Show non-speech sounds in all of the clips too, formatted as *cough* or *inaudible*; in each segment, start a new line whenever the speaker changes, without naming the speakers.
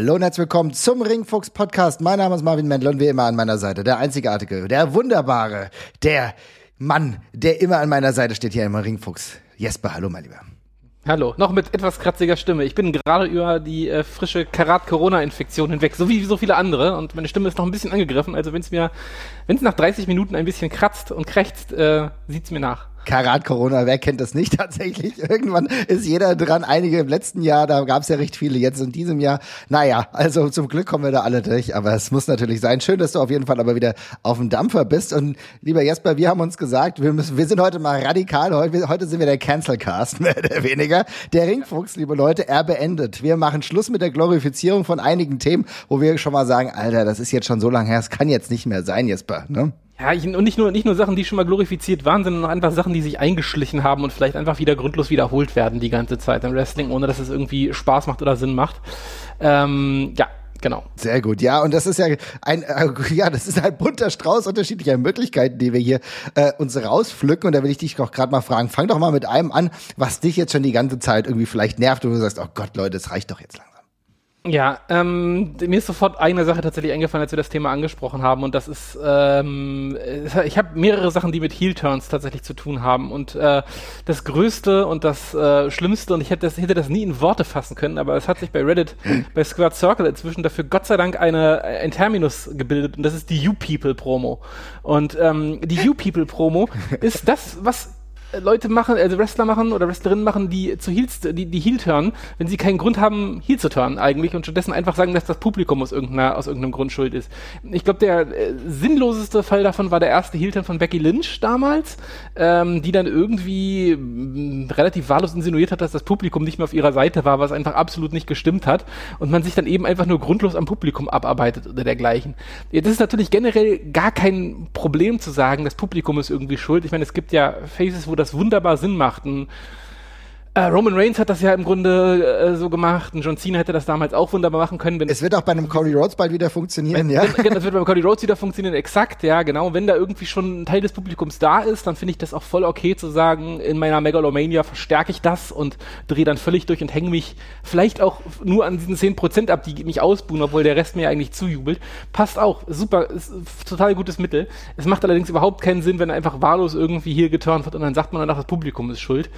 Hallo und herzlich willkommen zum Ringfuchs Podcast. Mein Name ist Marvin Mendel und wie immer an meiner Seite der einzigartige, der wunderbare, der Mann, der immer an meiner Seite steht hier im Ringfuchs. Jesper, hallo mein Lieber.
Hallo, noch mit etwas kratziger Stimme. Ich bin gerade über die äh, frische Karat-Corona-Infektion hinweg, so wie so viele andere. Und meine Stimme ist noch ein bisschen angegriffen. Also wenn es mir, wenn es nach 30 Minuten ein bisschen kratzt und krächzt, äh, sieht's mir nach.
Karat Corona, wer kennt das nicht *laughs* tatsächlich? Irgendwann ist jeder dran. Einige im letzten Jahr, da gab es ja recht viele jetzt in diesem Jahr. Naja, also zum Glück kommen wir da alle durch, aber es muss natürlich sein. Schön, dass du auf jeden Fall aber wieder auf dem Dampfer bist. Und lieber Jesper, wir haben uns gesagt, wir müssen, wir sind heute mal radikal. Heute, heute sind wir der Cancelcast, *laughs* mehr oder weniger. Der Ringfuchs, liebe Leute, er beendet. Wir machen Schluss mit der Glorifizierung von einigen Themen, wo wir schon mal sagen, Alter, das ist jetzt schon so lange her, es kann jetzt nicht mehr sein, Jesper. Ne?
Ja, ich, und nicht nur, nicht nur Sachen, die schon mal glorifiziert waren, sondern auch einfach Sachen, die sich eingeschlichen haben und vielleicht einfach wieder grundlos wiederholt werden die ganze Zeit im Wrestling, ohne dass es irgendwie Spaß macht oder Sinn macht. Ähm, ja, genau.
Sehr gut, ja, und das ist ja ein, äh, *laughs* ja, das ist ein bunter Strauß unterschiedlicher Möglichkeiten, die wir hier äh, uns rauspflücken. Und da will ich dich auch gerade mal fragen, fang doch mal mit einem an, was dich jetzt schon die ganze Zeit irgendwie vielleicht nervt und du sagst, oh Gott, Leute, das reicht doch jetzt langsam.
Ja, ähm, mir ist sofort eine Sache tatsächlich eingefallen, als wir das Thema angesprochen haben. Und das ist, ähm, ich habe mehrere Sachen, die mit Heel-Turns tatsächlich zu tun haben. Und äh, das Größte und das äh, Schlimmste, und ich hätte das, hätte das nie in Worte fassen können, aber es hat sich bei Reddit, bei Squared Circle inzwischen dafür Gott sei Dank eine, ein Terminus gebildet. Und das ist die You-People-Promo. Und ähm, die You-People-Promo *laughs* ist das, was Leute machen, also Wrestler machen oder Wrestlerinnen machen, die zu Heels, die, die Heel turn, wenn sie keinen Grund haben, Heel zu turnen eigentlich und stattdessen einfach sagen, dass das Publikum aus, irgendeiner, aus irgendeinem Grund schuld ist. Ich glaube, der äh, sinnloseste Fall davon war der erste Heel turn von Becky Lynch damals, ähm, die dann irgendwie mm, relativ wahllos insinuiert hat, dass das Publikum nicht mehr auf ihrer Seite war, was einfach absolut nicht gestimmt hat und man sich dann eben einfach nur grundlos am Publikum abarbeitet oder dergleichen. Das ist natürlich generell gar kein Problem zu sagen, das Publikum ist irgendwie schuld. Ich meine, es gibt ja Faces, wo das wunderbar Sinn macht. Ein Roman Reigns hat das ja im Grunde äh, so gemacht. Und John Cena hätte das damals auch wunderbar machen können.
es wird auch bei einem Cody Rhodes bald wieder funktionieren,
wenn,
ja.
Wenn, das wird beim Cody Rhodes wieder funktionieren, exakt, ja, genau. Wenn da irgendwie schon ein Teil des Publikums da ist, dann finde ich das auch voll okay zu sagen, in meiner Megalomania verstärke ich das und drehe dann völlig durch und hänge mich vielleicht auch nur an diesen 10% ab, die mich ausbuhen, obwohl der Rest mir eigentlich zujubelt. Passt auch. Super, ist total gutes Mittel. Es macht allerdings überhaupt keinen Sinn, wenn er einfach wahllos irgendwie hier geturnt wird und dann sagt man danach, das Publikum ist schuld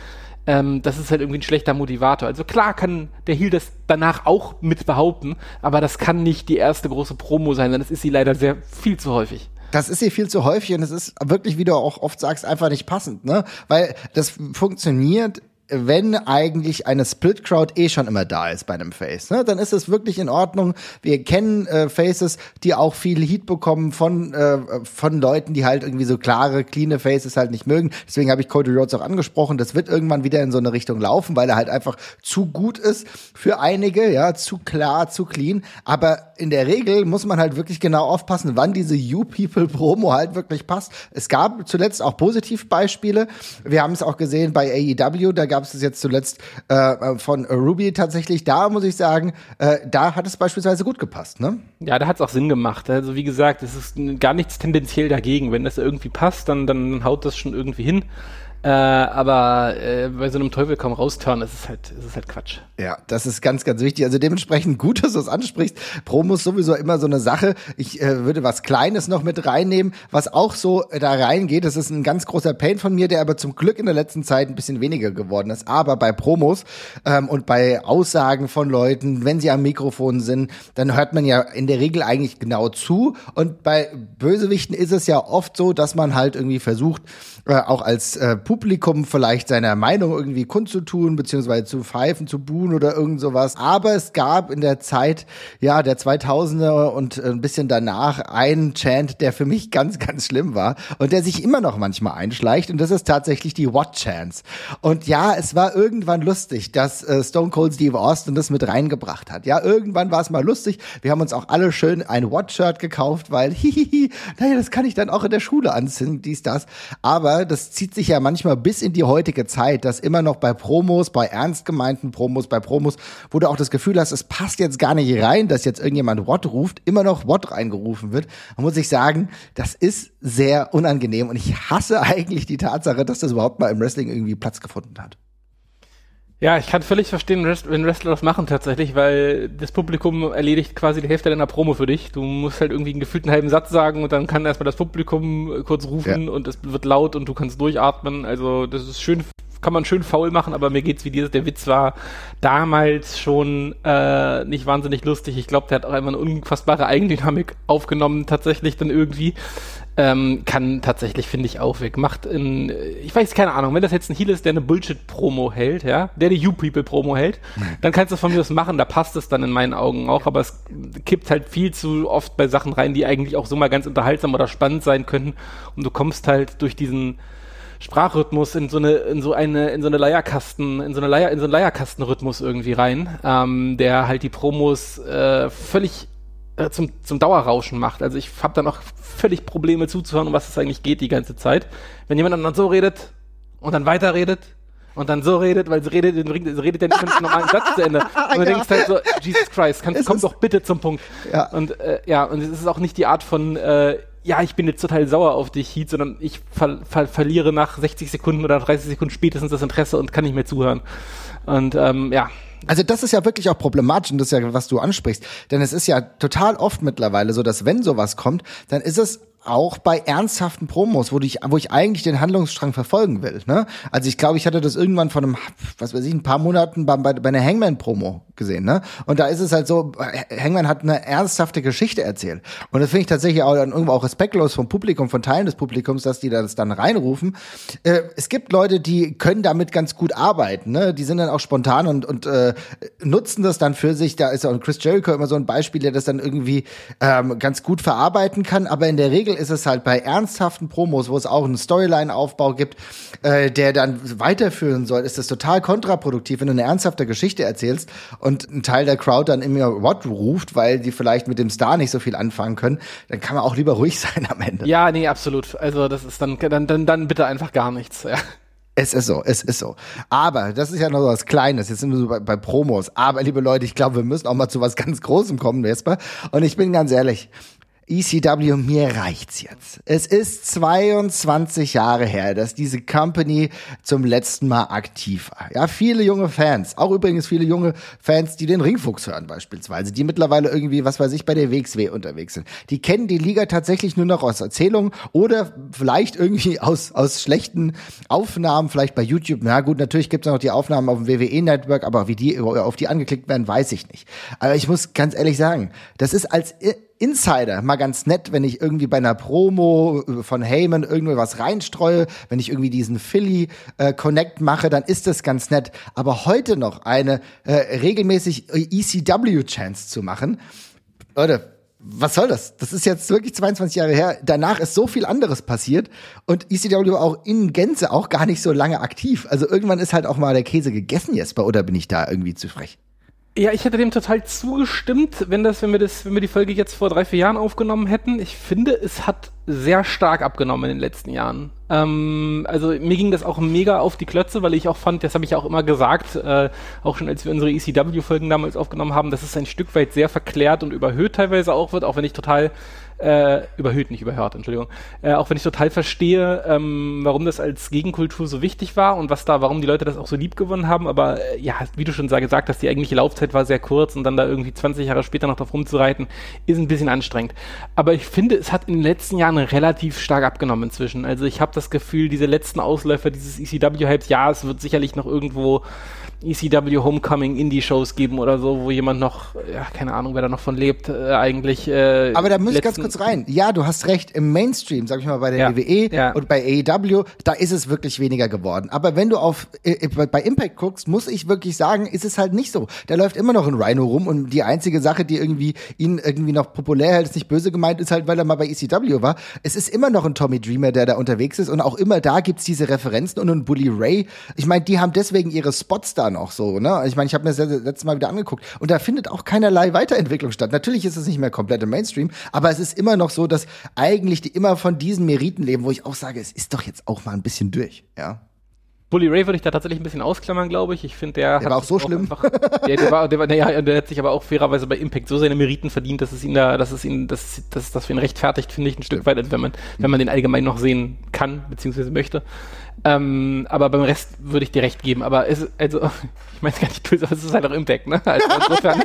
ähm, das ist halt irgendwie ein schlechter Motivator. Also klar kann der Heal das danach auch mit behaupten, aber das kann nicht die erste große Promo sein, denn das ist sie leider sehr viel zu häufig.
Das ist hier viel zu häufig und es ist wirklich, wie du auch oft sagst, einfach nicht passend, ne? Weil das funktioniert wenn eigentlich eine Split Crowd eh schon immer da ist bei einem Face, ne, dann ist es wirklich in Ordnung. Wir kennen äh, Faces, die auch viel Heat bekommen von äh, von Leuten, die halt irgendwie so klare, cleane Faces halt nicht mögen. Deswegen habe ich Cody Rhodes auch angesprochen. Das wird irgendwann wieder in so eine Richtung laufen, weil er halt einfach zu gut ist für einige, ja, zu klar, zu clean. Aber in der Regel muss man halt wirklich genau aufpassen, wann diese You People Promo halt wirklich passt. Es gab zuletzt auch Positivbeispiele. Wir haben es auch gesehen bei AEW. Da gab gab es jetzt zuletzt äh, von Ruby tatsächlich. Da muss ich sagen, äh, da hat es beispielsweise gut gepasst, ne?
Ja, da hat es auch Sinn gemacht. Also wie gesagt, es ist gar nichts tendenziell dagegen. Wenn das irgendwie passt, dann, dann haut das schon irgendwie hin. Äh, aber äh, bei so einem Teufel kaum rausturnen, ist es halt, ist halt Quatsch.
Ja, das ist ganz, ganz wichtig. Also dementsprechend gut, *laughs* dass du es ansprichst. Promo ist sowieso immer so eine Sache. Ich äh, würde was Kleines noch mit reinnehmen, was auch so da reingeht. Das ist ein ganz großer Pain von mir, der aber zum Glück in der letzten Zeit ein bisschen weniger geworden ist. Aber bei Promos ähm, und bei Aussagen von Leuten, wenn sie am Mikrofon sind, dann hört man ja in der Regel eigentlich genau zu. Und bei Bösewichten ist es ja oft so, dass man halt irgendwie versucht, äh, auch als äh, Publikum vielleicht seiner Meinung irgendwie kundzutun, beziehungsweise zu pfeifen, zu buhen oder irgend sowas. Aber es gab in der Zeit, ja, der 2000er und ein bisschen danach einen Chant, der für mich ganz, ganz schlimm war und der sich immer noch manchmal einschleicht und das ist tatsächlich die What Chance. Und ja, es war irgendwann lustig, dass äh, Stone Cold Steve Austin das mit reingebracht hat. Ja, irgendwann war es mal lustig. Wir haben uns auch alle schön ein What-Shirt gekauft, weil *laughs* hihihi, naja, das kann ich dann auch in der Schule anziehen, dies, das. Aber aber das zieht sich ja manchmal bis in die heutige Zeit, dass immer noch bei Promos, bei ernst gemeinten Promos, bei Promos, wo du auch das Gefühl hast, es passt jetzt gar nicht rein, dass jetzt irgendjemand What ruft, immer noch What reingerufen wird. Da muss ich sagen, das ist sehr unangenehm und ich hasse *laughs* eigentlich die Tatsache, dass das überhaupt mal im Wrestling irgendwie Platz gefunden hat.
Ja, ich kann völlig verstehen, wenn Wrestler das machen tatsächlich, weil das Publikum erledigt quasi die Hälfte deiner Promo für dich. Du musst halt irgendwie einen gefühlten halben Satz sagen und dann kann erstmal das Publikum kurz rufen ja. und es wird laut und du kannst durchatmen. Also das ist schön kann man schön faul machen, aber mir geht's wie dieses, der Witz war damals schon äh, nicht wahnsinnig lustig. Ich glaube, der hat auch einmal eine unfassbare Eigendynamik aufgenommen, tatsächlich dann irgendwie. Ähm, kann tatsächlich, finde ich, auch weg. Macht in, ich weiß keine Ahnung, wenn das jetzt ein Heal ist, der eine Bullshit-Promo hält, ja, der die You-People-Promo hält, *laughs* dann kannst du von mir aus machen, da passt es dann in meinen Augen auch, aber es kippt halt viel zu oft bei Sachen rein, die eigentlich auch so mal ganz unterhaltsam oder spannend sein könnten und du kommst halt durch diesen Sprachrhythmus in so eine, in so eine, in so eine Leierkasten, in so eine Leier, in so einen Leierkastenrhythmus irgendwie rein, ähm, der halt die Promos äh, völlig äh, zum, zum Dauerrauschen macht. Also ich habe dann auch völlig Probleme zuzuhören, um was es eigentlich geht die ganze Zeit. Wenn jemand dann so redet und dann weiterredet und dann so redet, weil sie redet, redet ja nicht mit einem normalen Satz zu Ende. *laughs* Und du ja. denkst halt so, Jesus Christ, kann, komm doch bitte zum Punkt. Ja. Und äh, ja, und es ist auch nicht die Art von äh, ja, ich bin jetzt total sauer auf dich, Heat, sondern ich ver ver verliere nach 60 Sekunden oder 30 Sekunden spätestens das Interesse und kann nicht mehr zuhören. Und ähm, ja.
Also das ist ja wirklich auch problematisch und das ist ja, was du ansprichst. Denn es ist ja total oft mittlerweile so, dass wenn sowas kommt, dann ist es auch bei ernsthaften Promos, wo ich, wo ich eigentlich den Handlungsstrang verfolgen will. Ne? Also ich glaube, ich hatte das irgendwann vor einem, was weiß ich, ein paar Monaten bei, bei, bei einer Hangman-Promo gesehen. Ne? Und da ist es halt so, Hangman hat eine ernsthafte Geschichte erzählt. Und das finde ich tatsächlich auch dann irgendwo auch respektlos vom Publikum, von Teilen des Publikums, dass die das dann reinrufen. Äh, es gibt Leute, die können damit ganz gut arbeiten. Ne? Die sind dann auch spontan und, und äh, nutzen das dann für sich. Da ist auch Chris Jericho immer so ein Beispiel, der das dann irgendwie ähm, ganz gut verarbeiten kann. Aber in der Regel Regel ist es halt bei ernsthaften Promos, wo es auch einen Storyline-Aufbau gibt, äh, der dann weiterführen soll, ist das total kontraproduktiv, wenn du eine ernsthafte Geschichte erzählst und ein Teil der Crowd dann immer What ruft, weil die vielleicht mit dem Star nicht so viel anfangen können, dann kann man auch lieber ruhig *laughs* sein am Ende.
Ja, nee, absolut. Also das ist dann, dann, dann, dann bitte einfach gar nichts. Ja.
Es ist so, es ist so. Aber das ist ja noch so was Kleines. Jetzt sind wir so bei, bei, Promos. Aber liebe Leute, ich glaube, wir müssen auch mal zu was ganz Großem kommen, Vespa. Und ich bin ganz ehrlich, ECW, mir reicht's jetzt. Es ist 22 Jahre her, dass diese Company zum letzten Mal aktiv war. Ja, viele junge Fans, auch übrigens viele junge Fans, die den Ringfuchs hören beispielsweise, die mittlerweile irgendwie, was weiß ich, bei der WXW unterwegs sind. Die kennen die Liga tatsächlich nur noch aus Erzählungen oder vielleicht irgendwie aus, aus schlechten Aufnahmen, vielleicht bei YouTube. Na gut, natürlich gibt's noch die Aufnahmen auf dem WWE-Network, aber wie die auf die angeklickt werden, weiß ich nicht. Aber ich muss ganz ehrlich sagen, das ist als Insider mal ganz nett, wenn ich irgendwie bei einer Promo äh, von Heyman irgendwie was reinstreue, wenn ich irgendwie diesen Philly äh, Connect mache, dann ist das ganz nett. Aber heute noch eine äh, regelmäßig ECW Chance zu machen, Leute, was soll das? Das ist jetzt wirklich 22 Jahre her. Danach ist so viel anderes passiert und ECW auch in Gänze auch gar nicht so lange aktiv. Also irgendwann ist halt auch mal der Käse gegessen, Jesper, oder bin ich da irgendwie zu frech?
Ja, ich hätte dem total zugestimmt, wenn das, wenn wir das, wenn wir die Folge jetzt vor drei, vier Jahren aufgenommen hätten. Ich finde, es hat sehr stark abgenommen in den letzten Jahren. Ähm, also mir ging das auch mega auf die Klötze, weil ich auch fand, das habe ich auch immer gesagt, äh, auch schon als wir unsere ECW-Folgen damals aufgenommen haben, dass es ein Stück weit sehr verklärt und überhöht teilweise auch wird, auch wenn ich total äh, überhöht, nicht überhört, Entschuldigung. Äh, auch wenn ich total verstehe, ähm, warum das als Gegenkultur so wichtig war und was da, warum die Leute das auch so lieb gewonnen haben. Aber äh, ja, wie du schon gesagt hast, die eigentliche Laufzeit war sehr kurz und dann da irgendwie 20 Jahre später noch drauf rumzureiten, ist ein bisschen anstrengend. Aber ich finde, es hat in den letzten Jahren relativ stark abgenommen inzwischen. Also ich habe das Gefühl, diese letzten Ausläufer dieses ECW-Hypes, ja, es wird sicherlich noch irgendwo ECW Homecoming Indie-Shows geben oder so, wo jemand noch, ja, keine Ahnung, wer da noch von lebt, äh, eigentlich. Äh,
Aber da muss ich ganz kurz rein. Ja, du hast recht, im Mainstream, sag ich mal, bei der ja, WWE ja. und bei AEW, da ist es wirklich weniger geworden. Aber wenn du auf äh, bei Impact guckst, muss ich wirklich sagen, ist es halt nicht so. Da läuft immer noch ein Rhino rum und die einzige Sache, die irgendwie ihn irgendwie noch populär hält, ist nicht böse gemeint, ist halt, weil er mal bei ECW war. Es ist immer noch ein Tommy Dreamer, der da unterwegs ist und auch immer da gibt's diese Referenzen und ein Bully Ray. Ich meine, die haben deswegen ihre Spots da noch so, ne? Ich meine, ich habe mir das letzte Mal wieder angeguckt und da findet auch keinerlei Weiterentwicklung statt. Natürlich ist es nicht mehr komplett im Mainstream, aber es ist immer noch so, dass eigentlich die immer von diesen Meriten leben, wo ich auch sage, es ist doch jetzt auch mal ein bisschen durch, ja.
Bully Ray würde ich da tatsächlich ein bisschen ausklammern, glaube ich. Ich finde, der,
der war auch so schlimm. Einfach,
der, der, war, der, war, naja, der hat sich aber auch fairerweise bei Impact so seine Meriten verdient, dass es ihn da, dass es ihn, dass, dass das für ihn rechtfertigt, finde ich, ein Stück weit, wenn man, wenn man den allgemein noch sehen kann, beziehungsweise möchte. Ähm, aber beim Rest würde ich dir recht geben. Aber es, also, *laughs* ich meine es gar nicht böse, aber es ist halt auch Impact, ne? Also *laughs* insofern,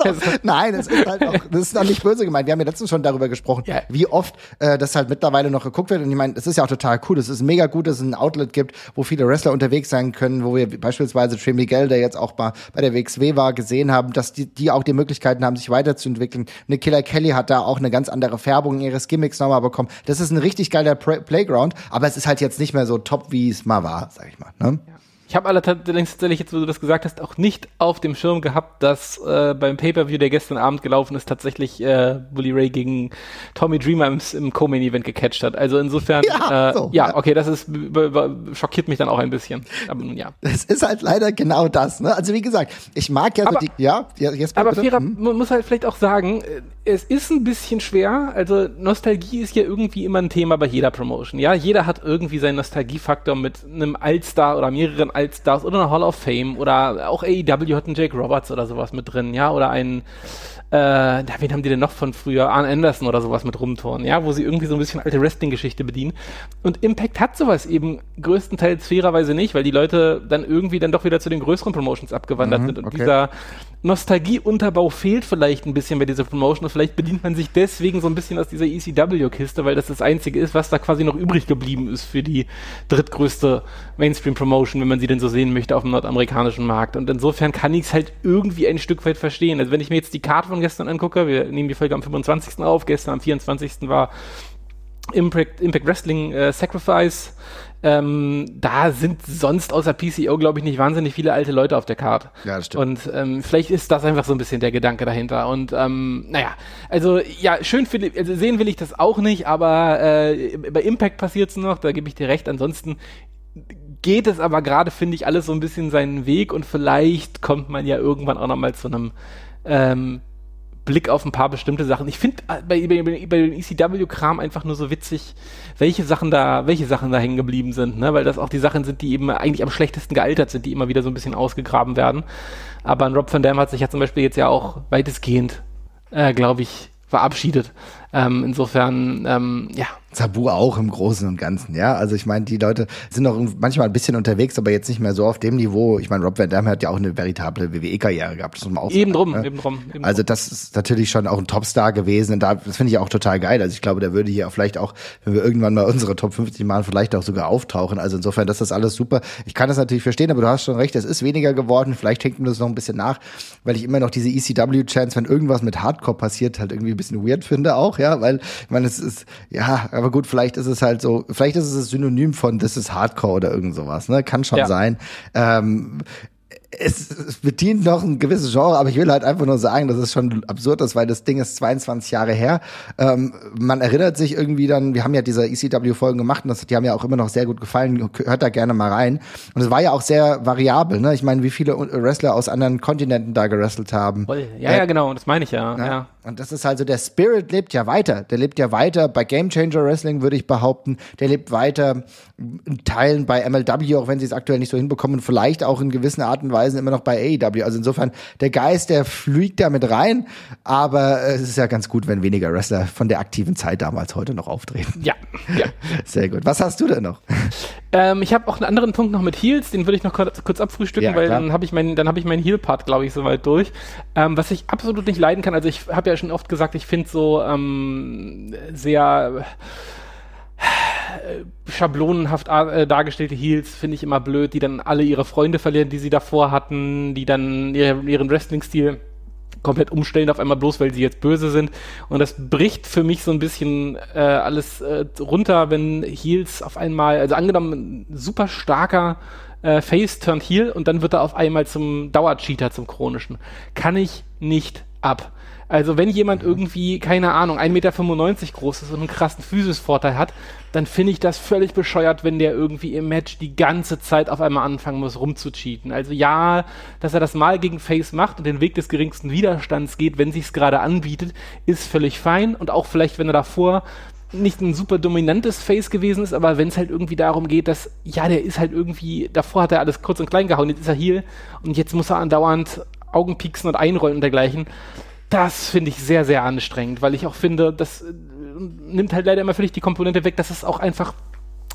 also, Nein, es ist halt auch, das ist auch nicht böse gemeint. Wir haben ja letztens schon darüber gesprochen, ja. wie oft äh, das halt mittlerweile noch geguckt wird. Und ich meine, es ist ja auch total cool. Es ist mega gut, dass es ein Outlet gibt, wo viele Wrestler unterwegs sein können, wo wir beispielsweise Trey Miguel, der jetzt auch mal bei der WXW war, gesehen haben, dass die, die auch die Möglichkeiten haben, sich weiterzuentwickeln. Eine Killer Kelly hat da auch eine ganz andere Färbung ihres Gimmicks nochmal bekommen. Das ist ein richtig geiler Playground, aber es ist halt jetzt nicht mehr so top, wie es mal war, sag ich mal. Ne?
Ja. Ich habe allerdings tatsächlich, jetzt wo du das gesagt hast, auch nicht auf dem Schirm gehabt, dass äh, beim Pay-Per-View, der gestern Abend gelaufen ist, tatsächlich äh, Bully Ray gegen Tommy Dreamer im, im Co-Main-Event gecatcht hat. Also insofern, *laughs* ja, äh, so, ja, ja, okay, das ist schockiert mich dann auch ein bisschen.
Aber ja. Es ist halt leider genau das. Ne? Also wie gesagt, ich mag ja
aber,
so die, ja,
jetzt Aber Fira, hm? man muss halt vielleicht auch sagen, äh, es ist ein bisschen schwer. Also Nostalgie ist ja irgendwie immer ein Thema bei jeder Promotion. Ja, jeder hat irgendwie seinen Nostalgiefaktor mit einem Allstar oder mehreren Allstars oder einer Hall of Fame oder auch AEW hat einen Jake Roberts oder sowas mit drin, ja, oder einen äh, wen haben die denn noch von früher? Arn Anderson oder sowas mit rumtoren, ja, wo sie irgendwie so ein bisschen alte Wrestling-Geschichte bedienen. Und Impact hat sowas eben größtenteils fairerweise nicht, weil die Leute dann irgendwie dann doch wieder zu den größeren Promotions abgewandert mhm, sind. Und okay. dieser Nostalgieunterbau fehlt vielleicht ein bisschen bei dieser Promotion und vielleicht bedient man sich deswegen so ein bisschen aus dieser ECW-Kiste, weil das das einzige ist, was da quasi noch übrig geblieben ist für die drittgrößte Mainstream-Promotion, wenn man sie denn so sehen möchte auf dem nordamerikanischen Markt. Und insofern kann ich es halt irgendwie ein Stück weit verstehen. Also wenn ich mir jetzt die Karte von gestern angucke, wir nehmen die Folge am 25. auf, gestern am 24. war Impact, Impact Wrestling äh, Sacrifice. Ähm, da sind sonst außer PCO, glaube ich, nicht wahnsinnig viele alte Leute auf der Karte. Ja, das stimmt. Und ähm, vielleicht ist das einfach so ein bisschen der Gedanke dahinter. Und ähm, naja, also ja, schön für, also sehen will ich das auch nicht, aber äh, bei Impact passiert es noch, da gebe ich dir recht. Ansonsten geht es aber gerade, finde ich, alles so ein bisschen seinen Weg und vielleicht kommt man ja irgendwann auch nochmal zu einem ähm, Blick auf ein paar bestimmte Sachen. Ich finde äh, bei, bei, bei dem ECW-Kram einfach nur so witzig, welche Sachen da, welche Sachen da hängen geblieben sind, ne? Weil das auch die Sachen sind, die eben eigentlich am schlechtesten gealtert sind, die immer wieder so ein bisschen ausgegraben werden. Aber ein Rob Van Dam hat sich ja zum Beispiel jetzt ja auch weitestgehend, äh, glaube ich, verabschiedet. Ähm, insofern, ähm, ja,
Sabu auch im Großen und Ganzen, ja. Also ich meine, die Leute sind noch manchmal ein bisschen unterwegs, aber jetzt nicht mehr so auf dem Niveau. Ich meine, Rob Van Damme hat ja auch eine veritable WWE-Karriere gehabt. Das muss man auch
eben drum, ne? eben drum.
Eben also das ist natürlich schon auch ein Topstar gewesen und da, das finde ich auch total geil. Also ich glaube, der würde hier auch vielleicht auch, wenn wir irgendwann mal unsere Top 50 machen, vielleicht auch sogar auftauchen. Also insofern, das ist alles super. Ich kann das natürlich verstehen, aber du hast schon recht, es ist weniger geworden. Vielleicht hängt mir das noch ein bisschen nach, weil ich immer noch diese ECW-Chance, wenn irgendwas mit Hardcore passiert, halt irgendwie ein bisschen weird finde auch, ja, weil, ich meine, es ist, ja, aber gut, vielleicht ist es halt so, vielleicht ist es das Synonym von das ist Hardcore oder irgend sowas, ne? Kann schon ja. sein. Ähm, es, bedient noch ein gewisses Genre, aber ich will halt einfach nur sagen, dass es schon absurd ist, weil das Ding ist 22 Jahre her. Ähm, man erinnert sich irgendwie dann, wir haben ja diese ECW-Folgen gemacht und das, die haben ja auch immer noch sehr gut gefallen, hört da gerne mal rein. Und es war ja auch sehr variabel, ne? Ich meine, wie viele Wrestler aus anderen Kontinenten da gerestelt haben.
Ja, ja, genau, das meine ich ja.
ja. ja. Und das ist also, der Spirit lebt ja weiter. Der lebt ja weiter bei Game Changer Wrestling, würde ich behaupten. Der lebt weiter in Teilen bei MLW, auch wenn sie es aktuell nicht so hinbekommen. vielleicht auch in gewissen Art und Weise immer noch bei AEW. Also insofern, der Geist, der fliegt da mit rein. Aber es ist ja ganz gut, wenn weniger Wrestler von der aktiven Zeit damals heute noch auftreten.
Ja, ja. *laughs*
Sehr gut. Was hast du denn noch?
Ähm, ich habe auch einen anderen Punkt noch mit Heels, den würde ich noch kurz, kurz abfrühstücken, ja, weil dann habe ich meinen, dann habe ich meinen Heel-Part, glaube ich, soweit durch. Ähm, was ich absolut nicht leiden kann, also ich habe ja schon oft gesagt, ich finde so ähm, sehr äh, schablonenhaft äh, dargestellte Heels finde ich immer blöd, die dann alle ihre Freunde verlieren, die sie davor hatten, die dann ihre, ihren Wrestling-Stil komplett umstellen auf einmal bloß, weil sie jetzt böse sind. Und das bricht für mich so ein bisschen äh, alles äh, runter, wenn Heels auf einmal, also angenommen, super starker äh, Face turned Heel und dann wird er auf einmal zum Dauercheater, zum chronischen. Kann ich nicht ab. Also wenn jemand irgendwie, keine Ahnung, 1,95 Meter groß ist und einen krassen Physis-Vorteil hat, dann finde ich das völlig bescheuert, wenn der irgendwie im Match die ganze Zeit auf einmal anfangen muss, rumzucheaten. Also ja, dass er das mal gegen Face macht und den Weg des geringsten Widerstands geht, wenn sich's gerade anbietet, ist völlig fein. Und auch vielleicht, wenn er davor nicht ein super dominantes Face gewesen ist, aber wenn es halt irgendwie darum geht, dass, ja, der ist halt irgendwie, davor hat er alles kurz und klein gehauen, jetzt ist er hier und jetzt muss er andauernd Augen pieksen und einrollen und dergleichen das finde ich sehr, sehr anstrengend, weil ich auch finde, das äh, nimmt halt leider immer völlig die Komponente weg, dass es auch einfach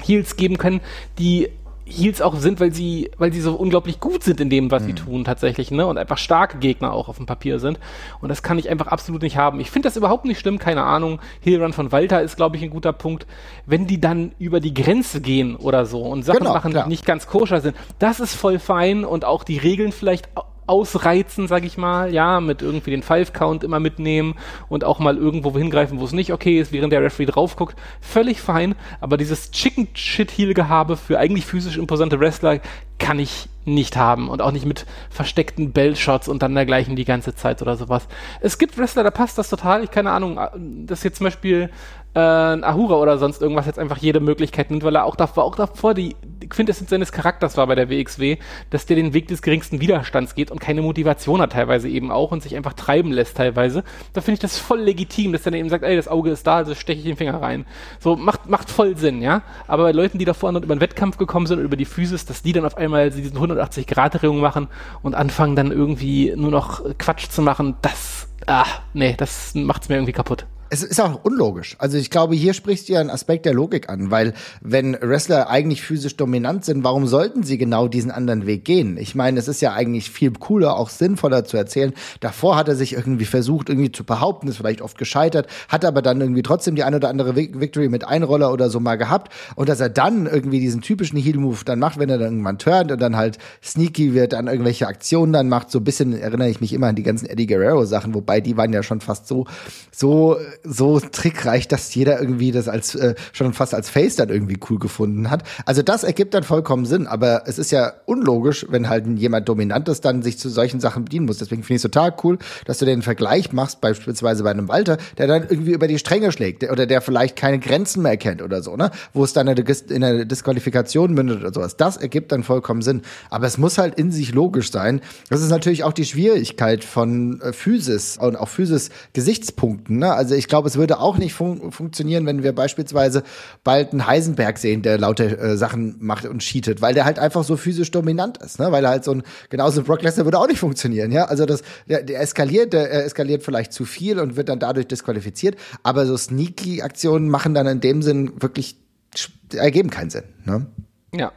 Heels geben können, die Heels auch sind, weil sie, weil sie so unglaublich gut sind in dem, was mhm. sie tun tatsächlich, ne? Und einfach starke Gegner auch auf dem Papier sind. Und das kann ich einfach absolut nicht haben. Ich finde das überhaupt nicht schlimm, keine Ahnung. Heelrun von Walter ist, glaube ich, ein guter Punkt. Wenn die dann über die Grenze gehen oder so und Sachen genau, machen, klar. die nicht ganz koscher sind, das ist voll fein und auch die Regeln vielleicht ausreizen, sag ich mal, ja, mit irgendwie den Five-Count immer mitnehmen und auch mal irgendwo hingreifen, wo es nicht okay ist, während der Referee drauf guckt, völlig fein, aber dieses Chicken-Shit-Heel-Gehabe für eigentlich physisch imposante Wrestler kann ich nicht haben und auch nicht mit versteckten Bell-Shots und dann dergleichen die ganze Zeit oder sowas. Es gibt Wrestler, da passt das total, ich keine Ahnung, das jetzt zum Beispiel äh, Ahura oder sonst irgendwas jetzt einfach jede Möglichkeit nimmt, weil er auch davor, auch davor die Quintessenz seines Charakters war bei der WXW, dass der den Weg des geringsten Widerstands geht und keine Motivation hat teilweise eben auch und sich einfach treiben lässt teilweise. Da finde ich das voll legitim, dass er dann eben sagt, ey, das Auge ist da, also steche ich den Finger rein. So, macht, macht voll Sinn, ja. Aber bei Leuten, die davor über den Wettkampf gekommen sind und über die Physis, dass die dann auf einmal diesen 180-Grad-Drehung machen und anfangen dann irgendwie nur noch Quatsch zu machen, das, ah, nee, das macht's mir irgendwie kaputt
es ist auch unlogisch. Also ich glaube, hier sprichst du ja einen Aspekt der Logik an, weil wenn Wrestler eigentlich physisch dominant sind, warum sollten sie genau diesen anderen Weg gehen? Ich meine, es ist ja eigentlich viel cooler, auch sinnvoller zu erzählen. Davor hat er sich irgendwie versucht, irgendwie zu behaupten, ist vielleicht oft gescheitert, hat aber dann irgendwie trotzdem die ein oder andere Victory mit Einroller oder so mal gehabt und dass er dann irgendwie diesen typischen Heel-Move dann macht, wenn er dann irgendwann turnt und dann halt sneaky wird, dann irgendwelche Aktionen dann macht. So ein bisschen erinnere ich mich immer an die ganzen Eddie Guerrero Sachen, wobei die waren ja schon fast so, so so trickreich, dass jeder irgendwie das als äh, schon fast als Face dann irgendwie cool gefunden hat. Also das ergibt dann vollkommen Sinn, aber es ist ja unlogisch, wenn halt jemand Dominantes dann sich zu solchen Sachen bedienen muss. Deswegen finde ich es total cool, dass du den Vergleich machst, beispielsweise bei einem Walter, der dann irgendwie über die Stränge schlägt oder der vielleicht keine Grenzen mehr kennt oder so, ne? Wo es dann in einer Disqualifikation mündet oder sowas. Das ergibt dann vollkommen Sinn. Aber es muss halt in sich logisch sein. Das ist natürlich auch die Schwierigkeit von äh, Physis und auch Physis-Gesichtspunkten. Ne? Also ich glaube, es würde auch nicht fun funktionieren, wenn wir beispielsweise bald einen Heisenberg sehen, der lauter äh, Sachen macht und cheatet, weil der halt einfach so physisch dominant ist, ne? Weil er halt so ein, genauso Brock Lesnar würde auch nicht funktionieren, ja? Also das, der, der eskaliert, der eskaliert vielleicht zu viel und wird dann dadurch disqualifiziert, aber so sneaky-Aktionen machen dann in dem Sinn wirklich, ergeben keinen Sinn, ne?
Ja,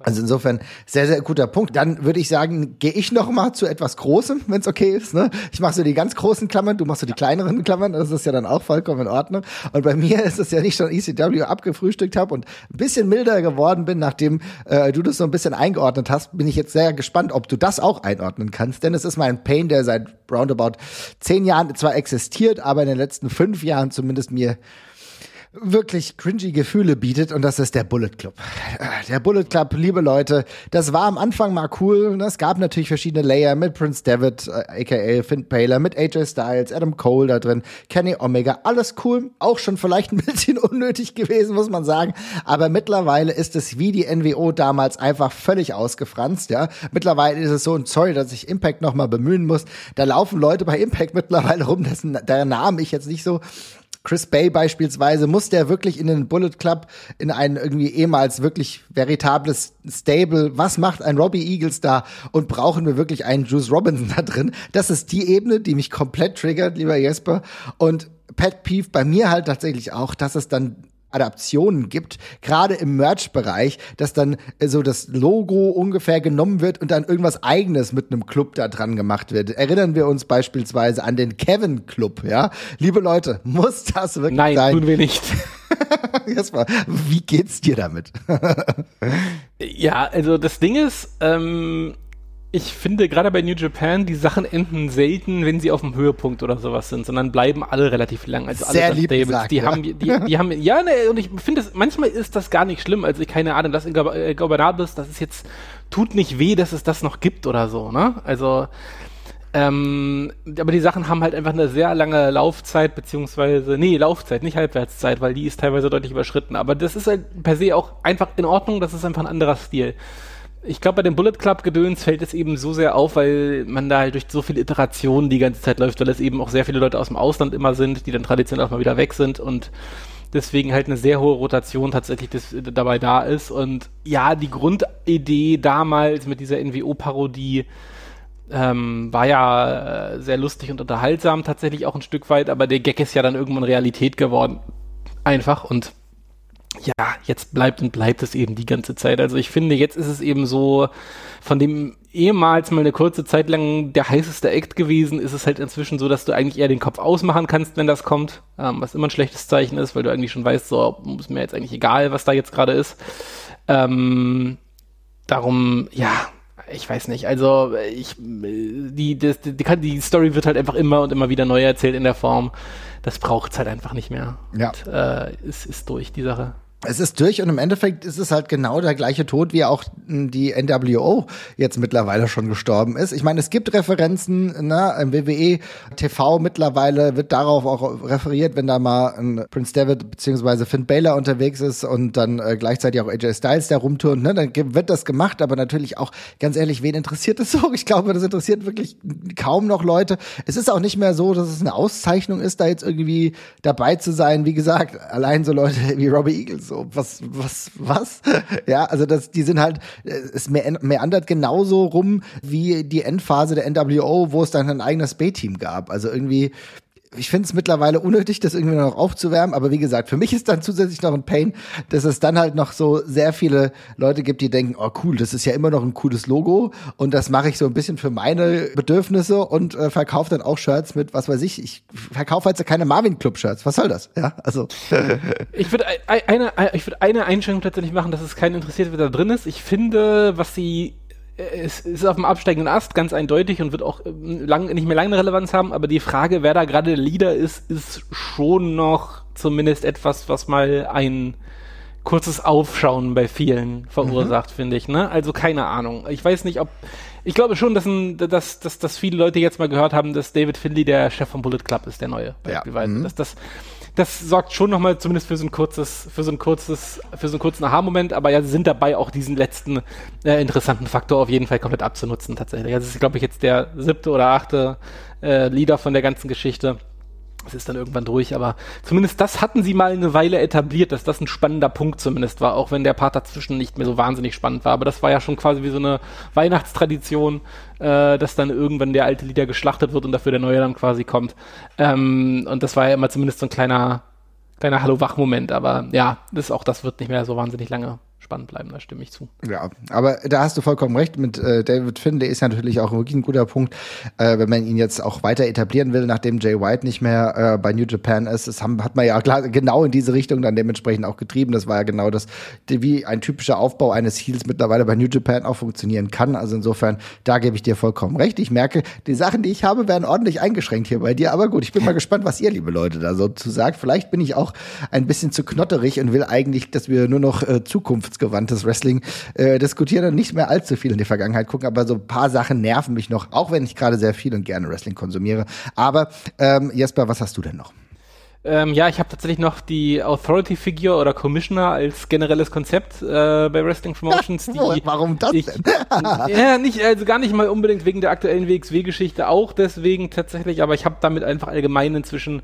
also insofern sehr, sehr guter Punkt. Dann würde ich sagen, gehe ich noch mal zu etwas Großem, wenn es okay ist. Ne? Ich mache so die ganz großen Klammern, du machst so die kleineren Klammern. Das ist ja dann auch vollkommen in Ordnung. Und bei mir ist es ja nicht schon ECW abgefrühstückt habe und ein bisschen milder geworden bin, nachdem äh, du das so ein bisschen eingeordnet hast, bin ich jetzt sehr gespannt, ob du das auch einordnen kannst. Denn es ist mein Pain, der seit roundabout zehn Jahren zwar existiert, aber in den letzten fünf Jahren zumindest mir wirklich cringy Gefühle bietet und das ist der Bullet Club. Der Bullet Club, liebe Leute, das war am Anfang mal cool. Es gab natürlich verschiedene Layer mit Prince David, äh, aka Finn Baylor, mit AJ Styles, Adam Cole da drin, Kenny Omega, alles cool. Auch schon vielleicht ein *laughs* bisschen unnötig gewesen, muss man sagen. Aber mittlerweile ist es wie die NWO damals einfach völlig ausgefranst, ja. Mittlerweile ist es so, und sorry, dass ich Impact nochmal bemühen muss, da laufen Leute bei Impact mittlerweile rum, dessen, deren Namen ich jetzt nicht so Chris Bay beispielsweise, muss der wirklich in den Bullet Club, in ein irgendwie ehemals wirklich veritables Stable? Was macht ein Robbie Eagles da? Und brauchen wir wirklich einen Juice Robinson da drin? Das ist die Ebene, die mich komplett triggert, lieber Jesper. Und Pat Peeve bei mir halt tatsächlich auch, dass es dann Adaptionen gibt, gerade im Merch-Bereich, dass dann äh, so das Logo ungefähr genommen wird und dann irgendwas eigenes mit einem Club da dran gemacht wird. Erinnern wir uns beispielsweise an den Kevin Club, ja? Liebe Leute, muss das wirklich
Nein,
sein?
Nein, tun wir nicht. *laughs* *laughs*
Erstmal, wie geht's dir damit? *laughs*
ja, also das Ding ist, ähm, ich finde gerade bei New Japan, die Sachen enden selten, wenn sie auf dem Höhepunkt oder sowas sind, sondern bleiben alle relativ lang. Also
Sehr
alle
lieb
Stables,
gesagt,
die
ja.
haben, die, die haben, *laughs* ja, ne, und ich finde es, manchmal ist das gar nicht schlimm. Also ich keine Ahnung, das in äh, Gobernables, das ist jetzt, tut nicht weh, dass es das noch gibt oder so, ne? Also, ähm, aber die Sachen haben halt einfach eine sehr lange Laufzeit, beziehungsweise, nee, Laufzeit, nicht Halbwertszeit, weil die ist teilweise deutlich überschritten. Aber das ist halt per se auch einfach in Ordnung, das ist einfach ein anderer Stil ich glaube, bei dem Bullet Club Gedöns fällt es eben so sehr auf, weil man da halt durch so viele Iterationen die ganze Zeit läuft, weil es eben auch sehr viele Leute aus dem Ausland immer sind, die dann traditionell auch mal wieder weg sind und deswegen halt eine sehr hohe Rotation tatsächlich das, dabei da ist. Und ja, die Grundidee damals mit dieser NWO-Parodie ähm, war ja äh, sehr lustig und unterhaltsam tatsächlich auch ein Stück weit, aber der Gag ist ja dann irgendwann Realität geworden. Einfach und ja, jetzt bleibt und bleibt es eben die ganze Zeit. Also ich finde, jetzt ist es eben so, von dem ehemals mal eine kurze Zeit lang der heißeste Act gewesen, ist es halt inzwischen so, dass du eigentlich eher den Kopf ausmachen kannst, wenn das kommt, ähm, was immer ein schlechtes Zeichen ist, weil du eigentlich schon weißt, so, ist mir jetzt eigentlich egal, was da jetzt gerade ist. Ähm, darum, ja, ich weiß nicht, also ich, die, die, die, die Story wird halt einfach immer und immer wieder neu erzählt in der Form. Das braucht es halt einfach nicht mehr.
Ja.
Und, äh, es ist durch, die Sache
es ist durch und im Endeffekt ist es halt genau der gleiche Tod, wie auch die NWO jetzt mittlerweile schon gestorben ist. Ich meine, es gibt Referenzen, ne, im WWE TV mittlerweile wird darauf auch referiert, wenn da mal ein Prince David beziehungsweise Finn Baylor unterwegs ist und dann äh, gleichzeitig auch AJ Styles da rumturnt, ne, dann wird das gemacht, aber natürlich auch, ganz ehrlich, wen interessiert das *laughs* so? Ich glaube, das interessiert wirklich kaum noch Leute. Es ist auch nicht mehr so, dass es eine Auszeichnung ist, da jetzt irgendwie dabei zu sein. Wie gesagt, allein so Leute *laughs* wie Robbie Eagles so, was, was, was? *laughs* Ja, also das, die sind halt, es meandert genauso rum wie die Endphase der NWO, wo es dann ein eigenes B-Team gab. Also irgendwie, ich finde es mittlerweile unnötig, das irgendwie noch aufzuwärmen, aber wie gesagt, für mich ist dann zusätzlich noch ein Pain, dass es dann halt noch so sehr viele Leute gibt, die denken, oh cool, das ist ja immer noch ein cooles Logo und das mache ich so ein bisschen für meine Bedürfnisse und äh, verkaufe dann auch Shirts mit, was weiß ich, ich verkaufe halt keine Marvin Club Shirts, was soll das? Ja, also *laughs*
ich würde eine, ich würde eine Einschränkung tatsächlich machen, dass es keinen interessiert, wer da drin ist. Ich finde, was sie es ist auf dem absteigenden Ast, ganz eindeutig und wird auch ähm, lang, nicht mehr lange eine Relevanz haben, aber die Frage, wer da gerade der Leader ist, ist schon noch zumindest etwas, was mal ein kurzes Aufschauen bei vielen verursacht, mhm. finde ich. Ne? Also keine Ahnung. Ich weiß nicht, ob ich glaube schon, dass, ein, dass, dass, dass viele Leute jetzt mal gehört haben, dass David Finley der Chef vom Bullet Club ist, der neue.
Ja. Mhm.
Dass das das sorgt schon nochmal zumindest für so ein kurzes, für so ein kurzes, für so einen kurzen Aha-Moment, aber ja, sie sind dabei auch diesen letzten äh, interessanten Faktor auf jeden Fall komplett abzunutzen tatsächlich. Also das ist, glaube ich, jetzt der siebte oder achte äh, Leader von der ganzen Geschichte. Es ist dann irgendwann durch, aber zumindest das hatten sie mal eine Weile etabliert, dass das ein spannender Punkt zumindest war, auch wenn der Part dazwischen nicht mehr so wahnsinnig spannend war. Aber das war ja schon quasi wie so eine Weihnachtstradition, äh, dass dann irgendwann der alte Lieder geschlachtet wird und dafür der neue dann quasi kommt. Ähm, und das war ja immer zumindest so ein kleiner, kleiner Hallo-Wach-Moment. Aber ja, das auch das wird nicht mehr so wahnsinnig lange spannend bleiben, da stimme ich zu.
Ja, aber da hast du vollkommen recht mit äh, David Finn, der ist ja natürlich auch wirklich ein guter Punkt, äh, wenn man ihn jetzt auch weiter etablieren will, nachdem Jay White nicht mehr äh, bei New Japan ist. Das haben, hat man ja klar, genau in diese Richtung dann dementsprechend auch getrieben. Das war ja genau das, wie ein typischer Aufbau eines Heels mittlerweile bei New Japan auch funktionieren kann. Also insofern, da gebe ich dir vollkommen recht. Ich merke, die Sachen, die ich habe, werden ordentlich eingeschränkt hier bei dir. Aber gut, ich bin mal *laughs* gespannt, was ihr, liebe Leute, da so zu sagt. Vielleicht bin ich auch ein bisschen zu knotterig und will eigentlich, dass wir nur noch äh, Zukunft zukunftsgewandtes Wrestling äh, diskutieren und nicht mehr allzu viel in die Vergangenheit gucken, aber so ein paar Sachen nerven mich noch, auch wenn ich gerade sehr viel und gerne Wrestling konsumiere. Aber ähm, Jesper, was hast du denn noch?
Ähm, ja, ich habe tatsächlich noch die Authority Figure oder Commissioner als generelles Konzept äh, bei Wrestling Promotions. Die *laughs*
Warum das
ich,
denn? *laughs*
ja, nicht, also gar nicht mal unbedingt wegen der aktuellen WXW-Geschichte, auch deswegen tatsächlich, aber ich habe damit einfach allgemein inzwischen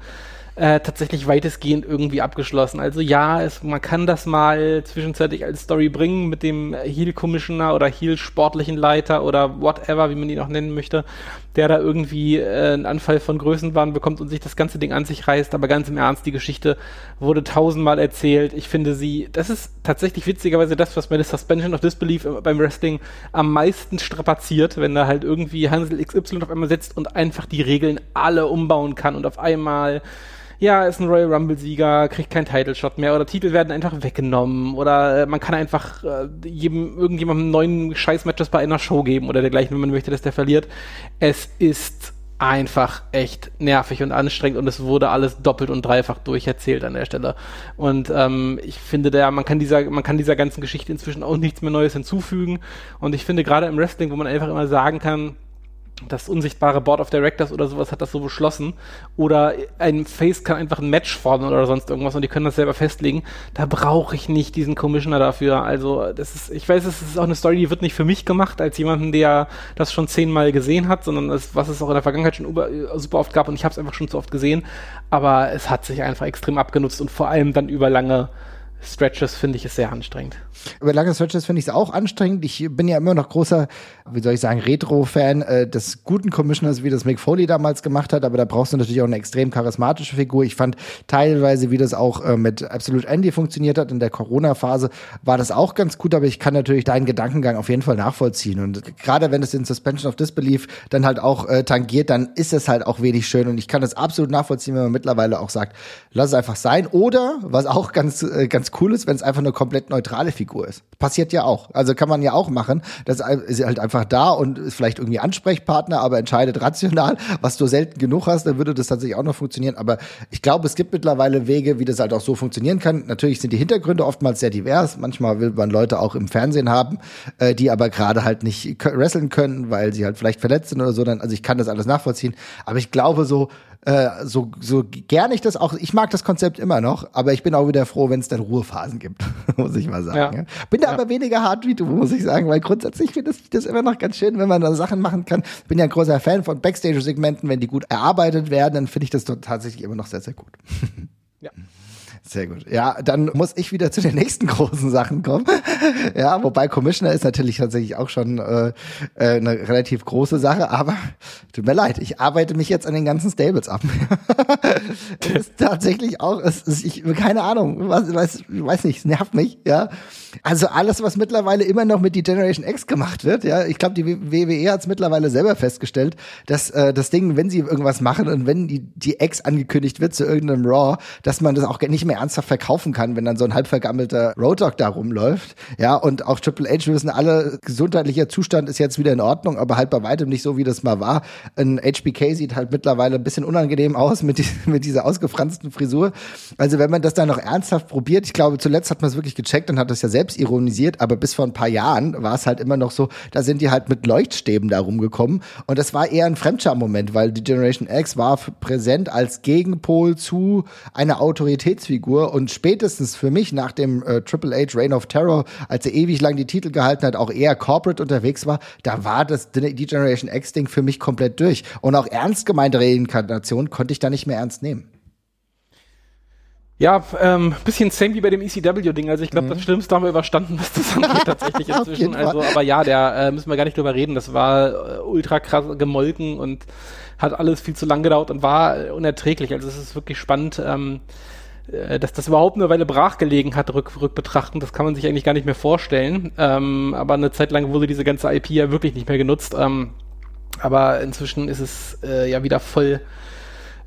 äh, tatsächlich weitestgehend irgendwie abgeschlossen. Also ja, es, man kann das mal zwischenzeitlich als Story bringen mit dem Heal Commissioner oder Heal sportlichen Leiter oder whatever, wie man ihn auch nennen möchte, der da irgendwie äh, einen Anfall von Größenwahn bekommt und sich das ganze Ding an sich reißt. Aber ganz im Ernst, die Geschichte wurde tausendmal erzählt. Ich finde sie, das ist tatsächlich witzigerweise das, was meine Suspension of Disbelief beim Wrestling am meisten strapaziert, wenn da halt irgendwie Hansel XY auf einmal sitzt und einfach die Regeln alle umbauen kann und auf einmal ja, ist ein Royal Rumble-Sieger, kriegt keinen Title-Shot mehr oder Titel werden einfach weggenommen oder äh, man kann einfach äh, jedem irgendjemandem neuen Scheiß-Matches bei einer Show geben oder dergleichen, wenn man möchte, dass der verliert. Es ist einfach echt nervig und anstrengend und es wurde alles doppelt und dreifach durcherzählt an der Stelle. Und ähm, ich finde, der, man kann dieser, man kann dieser ganzen Geschichte inzwischen auch nichts mehr Neues hinzufügen. Und ich finde gerade im Wrestling, wo man einfach immer sagen kann, das unsichtbare Board of Directors oder sowas hat das so beschlossen. Oder ein Face kann einfach ein Match fordern oder sonst irgendwas und die können das selber festlegen. Da brauche ich nicht diesen Commissioner dafür. Also, das ist, ich weiß, es ist auch eine Story, die wird nicht für mich gemacht, als jemanden, der das schon zehnmal gesehen hat, sondern das, was es auch in der Vergangenheit schon super oft gab und ich habe es einfach schon zu oft gesehen. Aber es hat sich einfach extrem abgenutzt und vor allem dann über lange Stretches finde ich es sehr anstrengend.
Über lange Stretches finde ich es auch anstrengend. Ich bin ja immer noch großer, wie soll ich sagen, Retro-Fan äh, des guten Commissioners, wie das Mick Foley damals gemacht hat, aber da brauchst du natürlich auch eine extrem charismatische Figur. Ich fand teilweise, wie das auch äh, mit Absolute Andy funktioniert hat in der Corona-Phase, war das auch ganz gut, aber ich kann natürlich deinen Gedankengang auf jeden Fall nachvollziehen. Und gerade wenn es den Suspension of Disbelief dann halt auch äh, tangiert, dann ist es halt auch wenig schön. Und ich kann das absolut nachvollziehen, wenn man mittlerweile auch sagt, lass es einfach sein. Oder, was auch ganz, äh, ganz cool ist, wenn es einfach eine komplett neutrale Figur ist. Passiert ja auch. Also kann man ja auch machen. Das ist halt einfach da und ist vielleicht irgendwie Ansprechpartner, aber entscheidet rational, was du selten genug hast, dann würde das tatsächlich auch noch funktionieren. Aber ich glaube, es gibt mittlerweile Wege, wie das halt auch so funktionieren kann. Natürlich sind die Hintergründe oftmals sehr divers. Manchmal will man Leute auch im Fernsehen haben, äh, die aber gerade halt nicht wresteln können, weil sie halt vielleicht verletzt sind oder so. Also ich kann das alles nachvollziehen. Aber ich glaube so, äh, so, so gern ich das auch, ich mag das Konzept immer noch, aber ich bin auch wieder froh, wenn es dann Ruhephasen gibt, *laughs* muss ich mal sagen. Ja. Bin da ja. aber weniger hart wie du, muss ich sagen, weil grundsätzlich finde ich das immer noch ganz schön, wenn man da Sachen machen kann. Bin ja ein großer Fan von Backstage-Segmenten, wenn die gut erarbeitet werden, dann finde ich das tatsächlich immer noch sehr, sehr gut. Ja. *laughs* Sehr gut. Ja, dann muss ich wieder zu den nächsten großen Sachen kommen. *laughs* ja, wobei Commissioner ist natürlich tatsächlich auch schon äh, äh, eine relativ große Sache, aber tut mir leid, ich arbeite mich jetzt an den ganzen Stables ab. *laughs* das ist tatsächlich auch, es ist, ich, keine Ahnung, was, weiß, weiß nicht, es nervt mich, ja. Also alles, was mittlerweile immer noch mit die Generation X gemacht wird, ja, ich glaube, die WWE hat es mittlerweile selber festgestellt, dass äh, das Ding, wenn sie irgendwas machen und wenn die, die X angekündigt wird zu irgendeinem Raw, dass man das auch nicht mehr ernsthaft verkaufen kann, wenn dann so ein halb vergammelter Road Dog da rumläuft. Ja, und auch Triple H, wir wissen alle, gesundheitlicher Zustand ist jetzt wieder in Ordnung, aber halt bei weitem nicht so, wie das mal war. Ein HBK sieht halt mittlerweile ein bisschen unangenehm aus mit, die, *laughs* mit dieser ausgefransten Frisur. Also wenn man das dann noch ernsthaft probiert, ich glaube, zuletzt hat man es wirklich gecheckt und hat das ja selbst ironisiert, aber bis vor ein paar Jahren war es halt immer noch so, da sind die halt mit Leuchtstäben da rumgekommen und das war eher ein Fremdscham-Moment, weil die Generation X war präsent als Gegenpol zu einer Autoritätsfigur Figur und spätestens für mich nach dem äh, Triple H Reign of Terror, als er ewig lang die Titel gehalten hat, auch eher corporate unterwegs war, da war das die Generation X Ding für mich komplett durch und auch ernst gemeinte Reinkarnation konnte ich da nicht mehr ernst nehmen.
Ja, ähm, bisschen same wie bei dem ECW-Ding. Also ich glaube, mhm. das Schlimmste haben wir überstanden, was das angeht *laughs* tatsächlich inzwischen. also, aber ja, der äh, müssen wir gar nicht drüber reden. Das war äh, ultra krass gemolken und hat alles viel zu lang gedauert und war äh, unerträglich. Also es ist wirklich spannend. Ähm, äh, dass das überhaupt eine Weile brachgelegen hat, rück, rückbetrachtend, das kann man sich eigentlich gar nicht mehr vorstellen. Ähm, aber eine Zeit lang wurde diese ganze IP ja wirklich nicht mehr genutzt. Ähm, aber inzwischen ist es äh, ja wieder voll,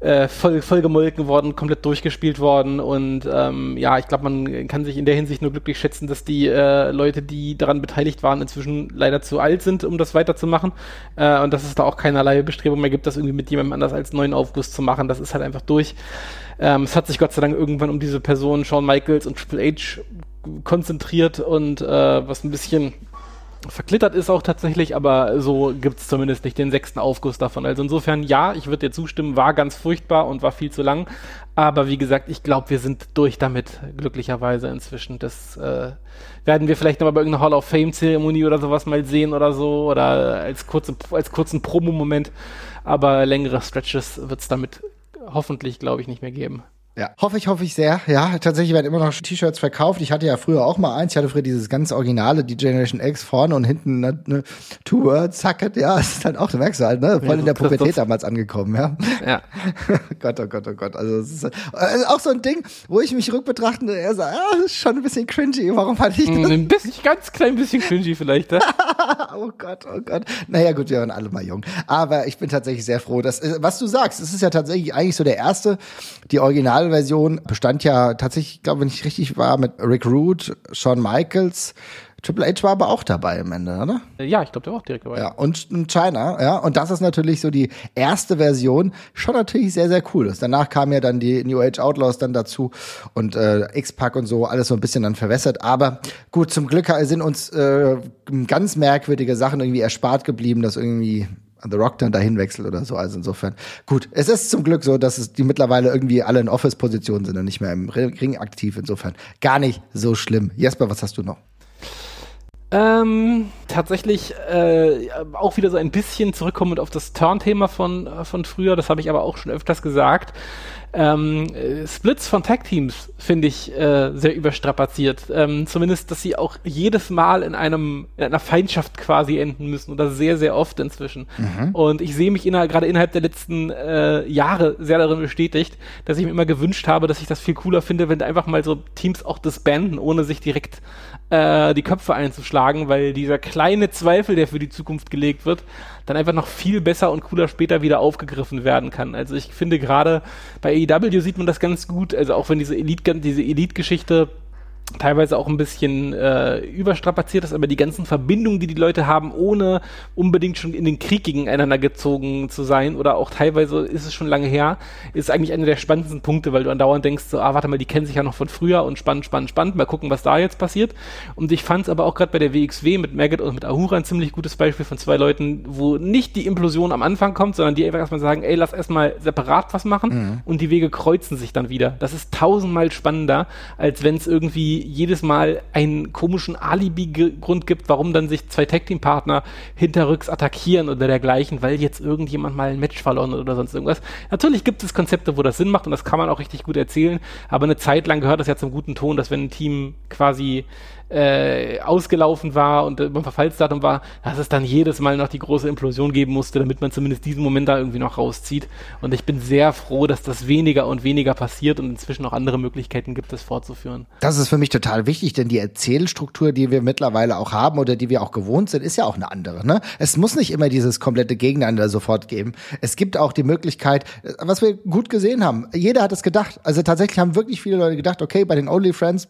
äh, voll, voll gemolken worden, komplett durchgespielt worden. Und ähm, ja, ich glaube, man kann sich in der Hinsicht nur glücklich schätzen, dass die äh, Leute, die daran beteiligt waren, inzwischen leider zu alt sind, um das weiterzumachen. Äh, und dass es da auch keinerlei Bestrebung mehr gibt, das irgendwie mit jemandem anders als neuen Aufguss zu machen. Das ist halt einfach durch. Ähm, es hat sich Gott sei Dank irgendwann um diese Personen Shawn Michaels und Triple H konzentriert und äh, was ein bisschen verklittert ist auch tatsächlich, aber so gibt es zumindest nicht den sechsten Aufguss davon. Also insofern, ja, ich würde dir zustimmen, war ganz furchtbar und war viel zu lang. Aber wie gesagt, ich glaube, wir sind durch damit, glücklicherweise inzwischen. Das äh, werden wir vielleicht nochmal bei irgendeiner Hall of Fame-Zeremonie oder sowas mal sehen oder so. Oder als, kurze, als kurzen Promo-Moment. Aber längere Stretches wird es damit hoffentlich, glaube ich, nicht mehr geben.
Ja, hoffe ich, hoffe ich sehr. Ja, tatsächlich werden immer noch T-Shirts verkauft. Ich hatte ja früher auch mal eins. Ich hatte früher dieses ganz originale, die Generation X vorne und hinten ne, ne Two Words, Sucket. Ja, das ist halt auch, du merkst halt, ne, voll in der Pubertät damals angekommen, ja. Ja. *laughs* Gott, oh Gott, oh Gott. Also, es ist also auch so ein Ding, wo ich mich rückbetrachte, er sagt, ah, das ist schon ein bisschen cringy. Warum hatte ich
das? Ein bisschen, ganz klein bisschen cringy vielleicht, ja. *laughs*
oh Gott, oh Gott. Naja, gut, wir waren alle mal jung. Aber ich bin tatsächlich sehr froh, dass, äh, was du sagst, es ist ja tatsächlich eigentlich so der erste, die Original Originalversion bestand ja tatsächlich, ich glaube, wenn ich richtig war, mit Rick Root, Shawn Michaels, Triple H war aber auch dabei am Ende, oder?
Ja, ich glaube, der war auch direkt dabei.
Ja, und China, ja. Und das ist natürlich so die erste Version, schon natürlich sehr, sehr cool ist. Danach kamen ja dann die New Age Outlaws dann dazu und äh, X-Pac und so, alles so ein bisschen dann verwässert. Aber gut, zum Glück sind uns äh, ganz merkwürdige Sachen irgendwie erspart geblieben, dass irgendwie The Rock dann dahin wechselt oder so. Also insofern, gut. Es ist zum Glück so, dass es die mittlerweile irgendwie alle in Office-Positionen sind und nicht mehr im Ring aktiv. Insofern gar nicht so schlimm. Jesper, was hast du noch?
Ähm, tatsächlich äh, auch wieder so ein bisschen zurückkommend auf das Turn-Thema von, von früher. Das habe ich aber auch schon öfters gesagt. Ähm, äh, Splits von Tag-Teams finde ich äh, sehr überstrapaziert. Ähm, zumindest, dass sie auch jedes Mal in einem in einer Feindschaft quasi enden müssen oder sehr, sehr oft inzwischen. Mhm. Und ich sehe mich inner, gerade innerhalb der letzten äh, Jahre sehr darin bestätigt, dass ich mir immer gewünscht habe, dass ich das viel cooler finde, wenn einfach mal so Teams auch disbanden, ohne sich direkt äh, die Köpfe einzuschlagen, weil dieser kleine Zweifel, der für die Zukunft gelegt wird, dann einfach noch viel besser und cooler später wieder aufgegriffen werden kann. Also ich finde gerade bei AEW sieht man das ganz gut, also auch wenn diese Elite, diese Elite-Geschichte teilweise auch ein bisschen äh, überstrapaziert ist, aber die ganzen Verbindungen, die die Leute haben, ohne unbedingt schon in den Krieg gegeneinander gezogen zu sein oder auch teilweise ist es schon lange her, ist eigentlich einer der spannendsten Punkte, weil du andauernd denkst, so, ah, warte mal, die kennen sich ja noch von früher und spannend, spannend, spannend, mal gucken, was da jetzt passiert. Und ich fand es aber auch gerade bei der WXW mit Maggot und mit Ahura ein ziemlich gutes Beispiel von zwei Leuten, wo nicht die Implosion am Anfang kommt, sondern die einfach erstmal sagen, ey, lass erstmal separat was machen mhm. und die Wege kreuzen sich dann wieder. Das ist tausendmal spannender, als wenn es irgendwie jedes Mal einen komischen Alibi-Grund gibt, warum dann sich zwei Tag-Team-Partner hinterrücks attackieren oder dergleichen, weil jetzt irgendjemand mal ein Match verloren oder sonst irgendwas. Natürlich gibt es Konzepte, wo das Sinn macht und das kann man auch richtig gut erzählen, aber eine Zeit lang gehört das ja zum guten Ton, dass wenn ein Team quasi äh, ausgelaufen war und äh, beim Verfallsdatum war, dass es dann jedes Mal noch die große Implosion geben musste, damit man zumindest diesen Moment da irgendwie noch rauszieht. Und ich bin sehr froh, dass das weniger und weniger passiert und inzwischen auch andere Möglichkeiten gibt, das fortzuführen.
Das ist für mich total wichtig, denn die Erzählstruktur, die wir mittlerweile auch haben oder die wir auch gewohnt sind, ist ja auch eine andere. Ne? Es muss nicht immer dieses komplette Gegeneinander sofort geben. Es gibt auch die Möglichkeit, was wir gut gesehen haben. Jeder hat es gedacht. Also tatsächlich haben wirklich viele Leute gedacht, okay, bei den Only Friends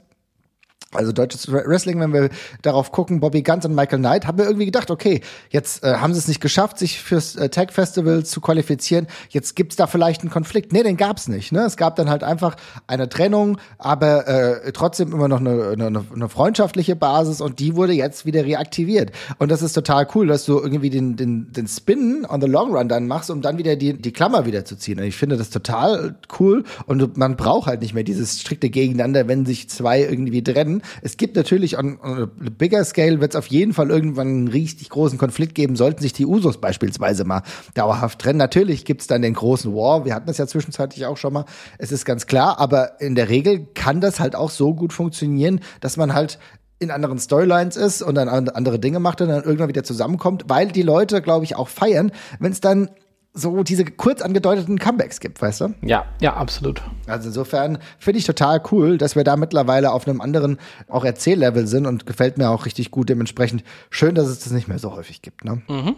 also deutsches Wrestling, wenn wir darauf gucken, Bobby Guns und Michael Knight, haben wir irgendwie gedacht, okay, jetzt äh, haben sie es nicht geschafft, sich fürs äh, Tag Festival zu qualifizieren. Jetzt gibt's da vielleicht einen Konflikt. Nee, den gab's nicht. Ne? Es gab dann halt einfach eine Trennung, aber äh, trotzdem immer noch eine, eine, eine freundschaftliche Basis und die wurde jetzt wieder reaktiviert. Und das ist total cool, dass du irgendwie den, den, den Spin on the Long Run dann machst, um dann wieder die, die Klammer wieder zu ziehen. Und ich finde das total cool und man braucht halt nicht mehr dieses strikte Gegeneinander, wenn sich zwei irgendwie trennen es gibt natürlich on, on a bigger scale wird es auf jeden Fall irgendwann einen richtig großen Konflikt geben, sollten sich die Usos beispielsweise mal dauerhaft trennen. Natürlich gibt es dann den großen War. Wir hatten das ja zwischenzeitlich auch schon mal. Es ist ganz klar, aber in der Regel kann das halt auch so gut funktionieren, dass man halt in anderen Storylines ist und dann andere Dinge macht und dann irgendwann wieder zusammenkommt, weil die Leute, glaube ich, auch feiern, wenn es dann so diese kurz angedeuteten Comebacks gibt, weißt du?
Ja, ja, absolut.
Also insofern finde ich total cool, dass wir da mittlerweile auf einem anderen auch Erzähllevel sind und gefällt mir auch richtig gut. Dementsprechend schön, dass es das nicht mehr so häufig gibt. Ne? Mhm.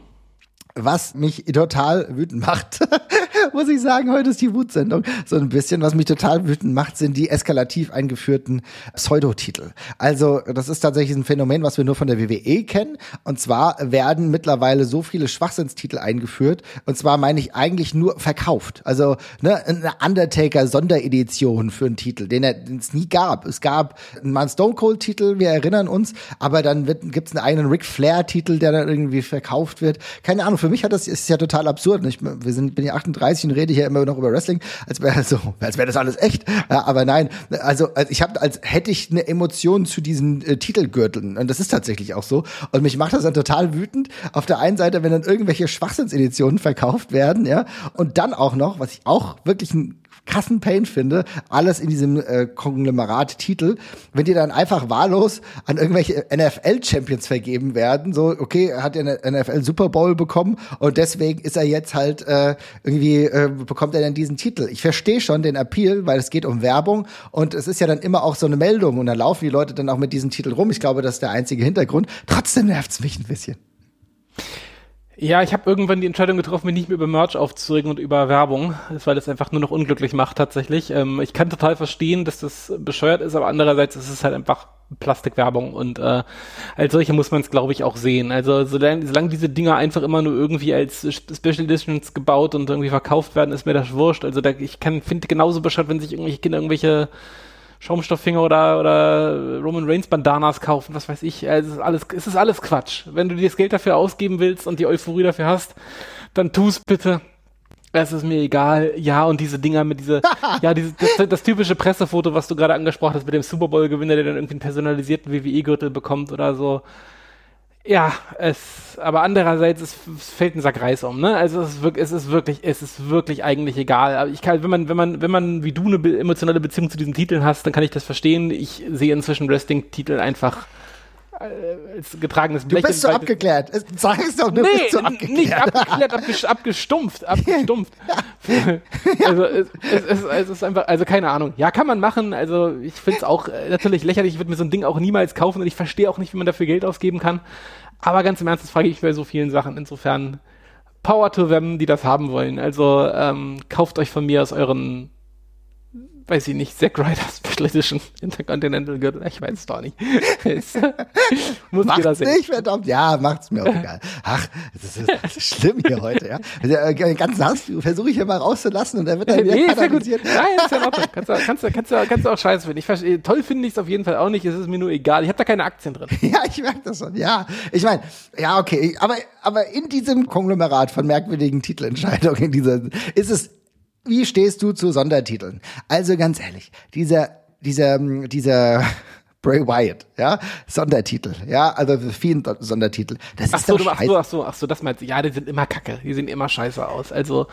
Was mich total wütend macht, *laughs* muss ich sagen, heute ist die Wutsendung. So ein bisschen, was mich total wütend macht, sind die eskalativ eingeführten Pseudotitel. Also, das ist tatsächlich ein Phänomen, was wir nur von der WWE kennen. Und zwar werden mittlerweile so viele Schwachsinnstitel eingeführt. Und zwar meine ich eigentlich nur verkauft. Also, ne, eine Undertaker-Sonderedition für einen Titel, den es nie gab. Es gab einen Stone Cold-Titel, wir erinnern uns, aber dann gibt es einen eigenen Ric Flair-Titel, der dann irgendwie verkauft wird. Keine Ahnung, für mich hat das ist ja total absurd. Ich, wir sind, bin ja 38 und rede hier immer noch über Wrestling, als wäre so, als wäre das alles echt. Ja, aber nein, also, also ich habe, als hätte ich eine Emotion zu diesen äh, Titelgürteln. Und das ist tatsächlich auch so. Und mich macht das dann total wütend. Auf der einen Seite, wenn dann irgendwelche Schwachsinnseditionen verkauft werden, ja, und dann auch noch, was ich auch wirklich ein krassen Pain finde, alles in diesem äh, Konglomerat-Titel, wenn die dann einfach wahllos an irgendwelche NFL-Champions vergeben werden, so, okay, er hat ja eine NFL Super Bowl bekommen und deswegen ist er jetzt halt äh, irgendwie, äh, bekommt er dann diesen Titel. Ich verstehe schon den Appeal, weil es geht um Werbung und es ist ja dann immer auch so eine Meldung und dann laufen die Leute dann auch mit diesem Titel rum. Ich glaube, das ist der einzige Hintergrund. Trotzdem nervt's mich ein bisschen.
Ja, ich habe irgendwann die Entscheidung getroffen, mich nicht mehr über Merch aufzuregen und über Werbung, weil das einfach nur noch unglücklich macht tatsächlich. Ähm, ich kann total verstehen, dass das bescheuert ist, aber andererseits ist es halt einfach Plastikwerbung und äh, als solche muss man es, glaube ich, auch sehen. Also solange, solange diese Dinger einfach immer nur irgendwie als Special Editions gebaut und irgendwie verkauft werden, ist mir das wurscht. Also da, ich kann finde genauso bescheuert, wenn sich irgendwelche Kinder irgendwelche Schaumstofffinger oder, oder Roman Reigns Bandanas kaufen, was weiß ich. Es ist alles, es ist alles Quatsch. Wenn du dir das Geld dafür ausgeben willst und die Euphorie dafür hast, dann tu's bitte. Es ist mir egal. Ja, und diese Dinger mit diese, *laughs* ja, diese, das, das, typische Pressefoto, was du gerade angesprochen hast mit dem Super Bowl-Gewinner, der dann irgendwie einen personalisierten WWE-Gürtel bekommt oder so Ja, es, aber andererseits es, es fällt ein Sack Reis um, ne? Also es ist wirklich, es ist wirklich, es ist wirklich eigentlich egal. Aber ich kann, wenn man, wenn man, wenn man wie du eine emotionale Beziehung zu diesen Titeln hast, dann kann ich das verstehen. Ich sehe inzwischen Wrestling-Titel einfach als getragenes
Blech. Du bist so abgeklärt. Sag es doch, du
nee, bist so abgeklärt. nicht abgeklärt, abges abgestumpft, abgestumpft. *laughs* *laughs* also es, es, es, es, ist einfach, also keine Ahnung. Ja, kann man machen. Also ich finde es auch äh, natürlich lächerlich. Ich würde mir so ein Ding auch niemals kaufen und ich verstehe auch nicht, wie man dafür Geld ausgeben kann. Aber ganz im Ernst, das frage ich bei so vielen Sachen. Insofern Power to them, die das haben wollen. Also ähm, kauft euch von mir aus euren weiß ich nicht, Zack Ryder Special *laughs* Edition Intercontinental Gürtel. Ich weiß es doch nicht. *laughs*
muss macht's jeder sehen. nicht, verdammt. Ja, macht's mir auch egal. Ach, das ist, das ist schlimm hier heute, ja. Also, äh, ganz Hass versuche ich hier mal rauszulassen und er wird dann wieder nee, kanalisiert.
Nein, ist ja in *laughs* Ordnung. Kannst du, kannst, du, kannst, du, kannst du auch scheiße finden. Ich verstehe, toll finde ich es auf jeden Fall auch nicht. Es ist mir nur egal. Ich habe da keine Aktien drin.
Ja, ich merke das schon. Ja, ich meine, ja, okay. Aber, aber in diesem Konglomerat von merkwürdigen Titelentscheidungen, in dieser, ist es wie stehst du zu Sondertiteln? Also ganz ehrlich, dieser, dieser, dieser *laughs* Bray Wyatt, ja, Sondertitel, ja, also vielen Sondertitel. Das ach ist so, doch
ach so, ach so, ach so, das meinst du. Ja, die sind immer kacke, die sehen immer scheiße aus. Also,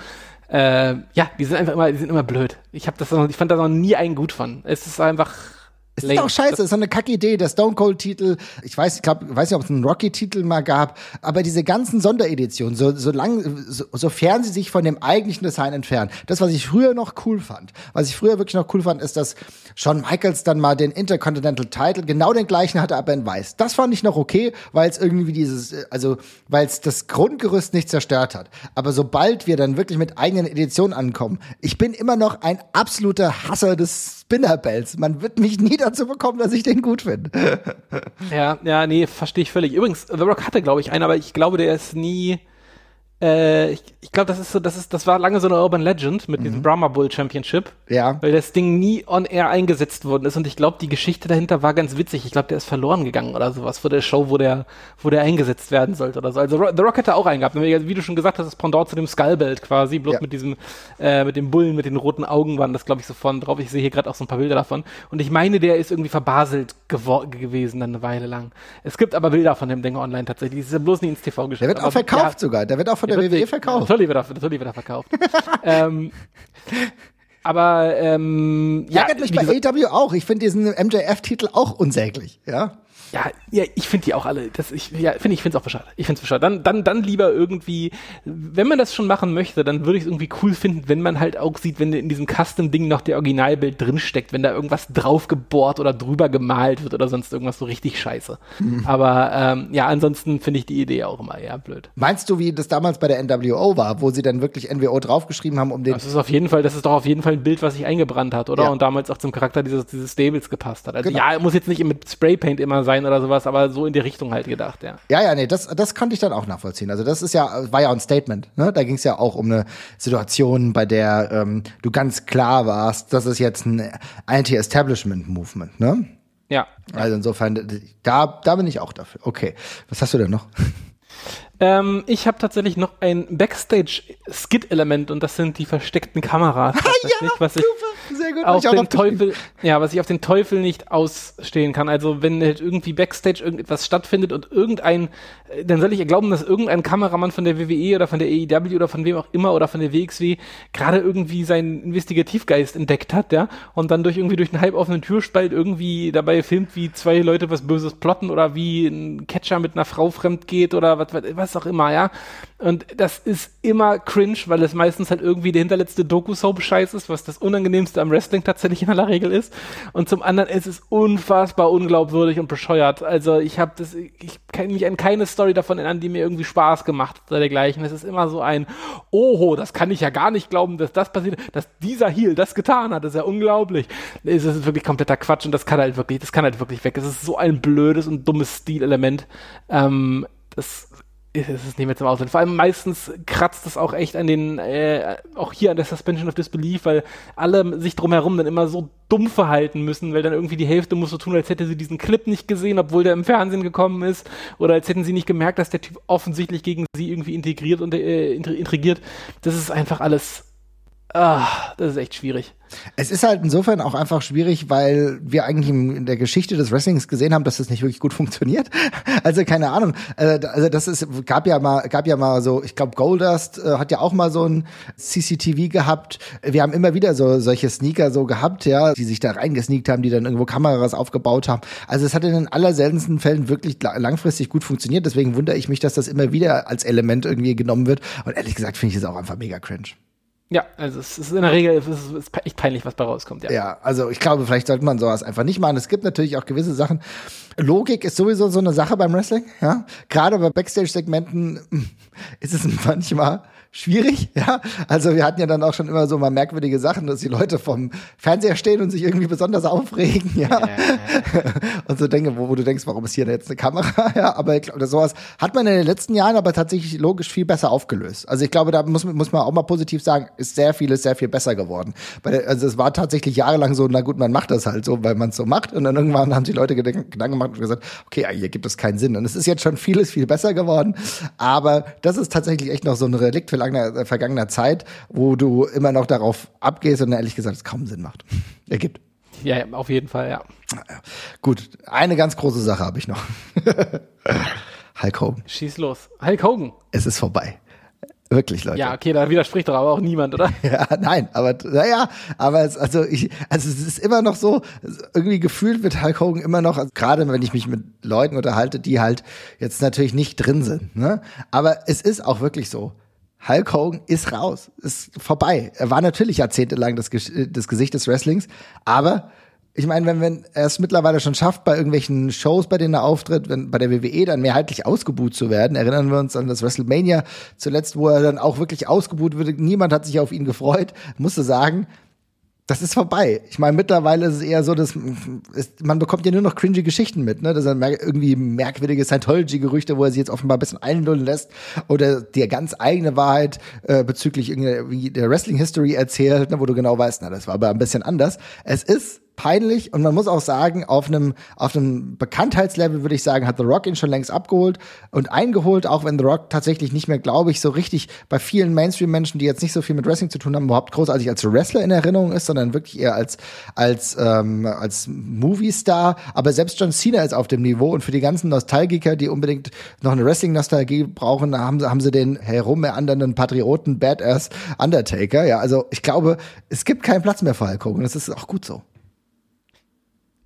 äh, ja, die sind einfach immer, die sind immer blöd. Ich habe das noch, ich fand da noch nie einen gut von. Es ist einfach
es ist auch scheiße, es ist so eine kacke Idee, der Stone Cold Titel, ich weiß, ich glaube, weiß nicht, ob es einen Rocky Titel mal gab, aber diese ganzen Sondereditionen, so, so lang, so, sofern sie sich von dem eigentlichen Design entfernen. Das, was ich früher noch cool fand, was ich früher wirklich noch cool fand, ist, dass Shawn Michaels dann mal den Intercontinental Title genau den gleichen hatte, aber in weiß. Das fand ich noch okay, weil es irgendwie dieses, also, weil es das Grundgerüst nicht zerstört hat. Aber sobald wir dann wirklich mit eigenen Editionen ankommen, ich bin immer noch ein absoluter Hasser des Spinnerbells. Man wird mich nie dazu bekommen, dass ich den gut finde.
ja, ja, nee, verstehe ich völlig. Übrigens, The Rock hatte, glaube ich, einen, aber ich glaube, der ist nie äh, ich, ich glaube, das ist so, das ist, das war lange so eine Urban Legend mit mhm. diesem Brahma Bull Championship.
Ja.
Weil das Ding nie on air eingesetzt worden ist und ich glaube, die Geschichte dahinter war ganz witzig. Ich glaube, der ist verloren gegangen oder sowas vor der Show, wo der, wo der eingesetzt werden sollte oder so. Also The Rock hätte auch einen gehabt. Wie du schon gesagt hast, das Pendant zu dem Skullbelt quasi, bloß ja. mit diesem, äh, mit dem Bullen mit den roten Augen waren das, glaube ich, so vorne drauf. Ich sehe hier gerade auch so ein paar Bilder davon. Und ich meine, der ist irgendwie verbaselt gewesen dann eine Weile lang. Es gibt aber Bilder von dem Ding online tatsächlich. Das ist ja bloß nie ins TV geschickt.
Der wird auch verkauft ja, sogar. Der wird auch von der WWE verkauft.
Natürlich wird er, natürlich wird er verkauft. *laughs* ähm, aber ähm,
ja, Ärgert mich bei AW auch. Ich finde diesen MJF-Titel auch unsäglich, ja.
Ja, ja ich finde die auch alle. Das, ich ja, finde ich finde es auch bescheuert. Ich finde es bescheuert. Dann, dann, dann lieber irgendwie, wenn man das schon machen möchte, dann würde ich es irgendwie cool finden, wenn man halt auch sieht, wenn in diesem Custom-Ding noch der Originalbild drinsteckt, wenn da irgendwas draufgebohrt oder drüber gemalt wird oder sonst irgendwas so richtig scheiße. Mhm. Aber ähm, ja, ansonsten finde ich die Idee auch immer eher blöd.
Meinst du, wie das damals bei der NWO war, wo sie dann wirklich NWO draufgeschrieben haben, um den.
Das ist auf jeden Fall, das ist doch auf jeden Fall ein Bild, was sich eingebrannt hat, oder? Ja. Und damals auch zum Charakter dieses, dieses Stables gepasst hat. Also genau. ja, muss jetzt nicht mit Spraypaint immer sein oder sowas, aber so in die Richtung halt gedacht, ja.
Ja, ja, nee, das, das konnte ich dann auch nachvollziehen. Also das ist ja, war ja ein Statement, ne? Da ging es ja auch um eine Situation, bei der ähm, du ganz klar warst, das ist jetzt ein Anti-Establishment-Movement, ne?
Ja.
Also insofern, da, da bin ich auch dafür. Okay. Was hast du denn noch?
Ähm, ich habe tatsächlich noch ein Backstage-Skit-Element und das sind die versteckten Kameras. *laughs*
ja,
was ich
super, sehr gut.
Auf den Teufel, ja, was ich auf den Teufel nicht ausstehen kann. Also wenn halt irgendwie Backstage irgendetwas stattfindet und irgendein, äh, dann soll ich glauben, dass irgendein Kameramann von der WWE oder von der AEW oder von wem auch immer oder von der WXW gerade irgendwie seinen Investigativgeist entdeckt hat, ja, und dann durch irgendwie durch einen halboffenen Türspalt irgendwie dabei filmt, wie zwei Leute was Böses plotten oder wie ein Catcher mit einer Frau fremd geht oder was, was was auch immer, ja. Und das ist immer cringe, weil es meistens halt irgendwie der hinterletzte Doku-Soap-Scheiß ist, was das Unangenehmste am Wrestling tatsächlich in aller Regel ist. Und zum anderen ist es unfassbar unglaubwürdig und bescheuert. Also ich habe das, ich kann mich an keine Story davon erinnern, die mir irgendwie Spaß gemacht hat oder dergleichen. Es ist immer so ein, oho, das kann ich ja gar nicht glauben, dass das passiert, dass dieser Heel das getan hat. Das ist ja unglaublich. Es ist wirklich kompletter Quatsch und das kann halt wirklich, das kann halt wirklich weg. Es ist so ein blödes und dummes Stilelement. Ähm, das ist es nicht mehr zum Ausland. Vor allem meistens kratzt es auch echt an den, äh, auch hier an der Suspension of Disbelief, weil alle sich drumherum dann immer so dumm verhalten müssen, weil dann irgendwie die Hälfte muss so tun, als hätte sie diesen Clip nicht gesehen, obwohl der im Fernsehen gekommen ist, oder als hätten sie nicht gemerkt, dass der Typ offensichtlich gegen sie irgendwie integriert und äh, intrigiert. Das ist einfach alles Ah, das ist echt schwierig.
Es ist halt insofern auch einfach schwierig, weil wir eigentlich in der Geschichte des Wrestlings gesehen haben, dass das nicht wirklich gut funktioniert. *laughs* Also keine Ahnung. Äh, also das ist gab ja mal gab ja mal so, ich glaube Goldust äh, hat ja auch mal so ein CCTV gehabt. Wir haben immer wieder so solche Sneaker so gehabt, ja, die sich da reingesneakt haben, die dann irgendwo Kameras aufgebaut haben. Also es hat in den allerseltensten Fällen wirklich langfristig gut funktioniert. Deswegen wundere ich mich, dass das immer wieder als Element irgendwie genommen wird. Und ehrlich gesagt finde ich es auch einfach mega cringe.
Ja, also es ist in der Regel es ist echt peinlich, was bei rauskommt.
Ja. ja, also ich glaube, vielleicht sollte man sowas einfach nicht machen. Es gibt natürlich auch gewisse Sachen. Logik ist sowieso so eine Sache beim Wrestling. Ja, gerade bei Backstage-Segmenten ist es *laughs* manchmal schwierig, *laughs* ja. Also wir hatten ja dann auch schon immer so mal merkwürdige Sachen, dass die Leute vom Fernseher stehen und sich irgendwie besonders aufregen, ja. ja, ja. *laughs* und so denke, wo, wo, du denkst, warum ist hier jetzt eine Kamera, *laughs* ja. Aber ich glaube, sowas hat man in den letzten Jahren aber tatsächlich logisch viel besser aufgelöst. Also ich glaube, da muss, muss man auch mal positiv sagen, ist sehr vieles sehr viel besser geworden. Also es war tatsächlich jahrelang so, na gut, man macht das halt so, weil man es so macht. Und dann irgendwann haben die Leute Gedanken gemacht und gesagt, okay, hier gibt es keinen Sinn. Und es ist jetzt schon vieles viel besser geworden. Aber das ist tatsächlich echt noch so ein Relikt für vergangener, äh, vergangener Zeit, wo du immer noch darauf abgehst und ehrlich gesagt es kaum Sinn macht. Ergibt.
Ja, auf jeden Fall, ja.
Gut, eine ganz große Sache habe ich noch. *laughs* Hulk Hogan.
Schieß los. Hulk Hogan.
Es ist vorbei. Wirklich, Leute.
Ja, okay, da widerspricht doch aber auch niemand, oder? *laughs*
Ja, nein, aber naja, aber es, also ich, also es ist immer noch so, irgendwie gefühlt wird Hulk Hogan immer noch, also gerade wenn ich mich mit Leuten unterhalte, die halt jetzt natürlich nicht drin sind, ne? Aber es ist auch wirklich so. Hulk Hogan ist raus, ist vorbei. Er war natürlich jahrzehntelang das, das Gesicht des Wrestlings, aber ich meine, wenn, wenn er es mittlerweile schon schafft, bei irgendwelchen Shows, bei denen er auftritt, wenn bei der WWE dann mehrheitlich ausgebuht zu werden, erinnern wir uns an das WrestleMania zuletzt, wo er dann auch wirklich ausgebuht wurde. Niemand hat sich auf ihn gefreut. Musste sagen, das ist vorbei. Ich meine, mittlerweile ist es eher so, dass ist, man bekommt ja nur noch cringy Geschichten mit, ne? Das sind irgendwie merkwürdige Scientology-Gerüchte, wo er sich jetzt offenbar ein bisschen einlullen lässt oder die ganz eigene Wahrheit äh, bezüglich irgendwie der Wrestling-History erzählt, ne? wo du genau weißt, na, das war aber ein bisschen anders. Es ist peinlich und man muss auch sagen, auf einem, auf einem Bekanntheitslevel würde ich sagen, hat The Rock ihn schon längst abgeholt und eingeholt, auch wenn The Rock tatsächlich nicht mehr, glaube ich, so richtig bei vielen Mainstream-Menschen, die jetzt nicht so viel mit Wrestling zu tun haben, überhaupt großartig als Wrestler in Erinnerung ist, sondern wirklich eher als, als, ähm, als Movie-Star. Aber selbst John Cena ist auf dem Niveau und für die ganzen Nostalgiker, die unbedingt noch eine Wrestling-Nostalgie brauchen, haben, haben sie den herummeandernden Patrioten Badass Undertaker. Ja, also ich glaube, es gibt keinen Platz mehr für Hulk Hogan. Das ist auch gut so.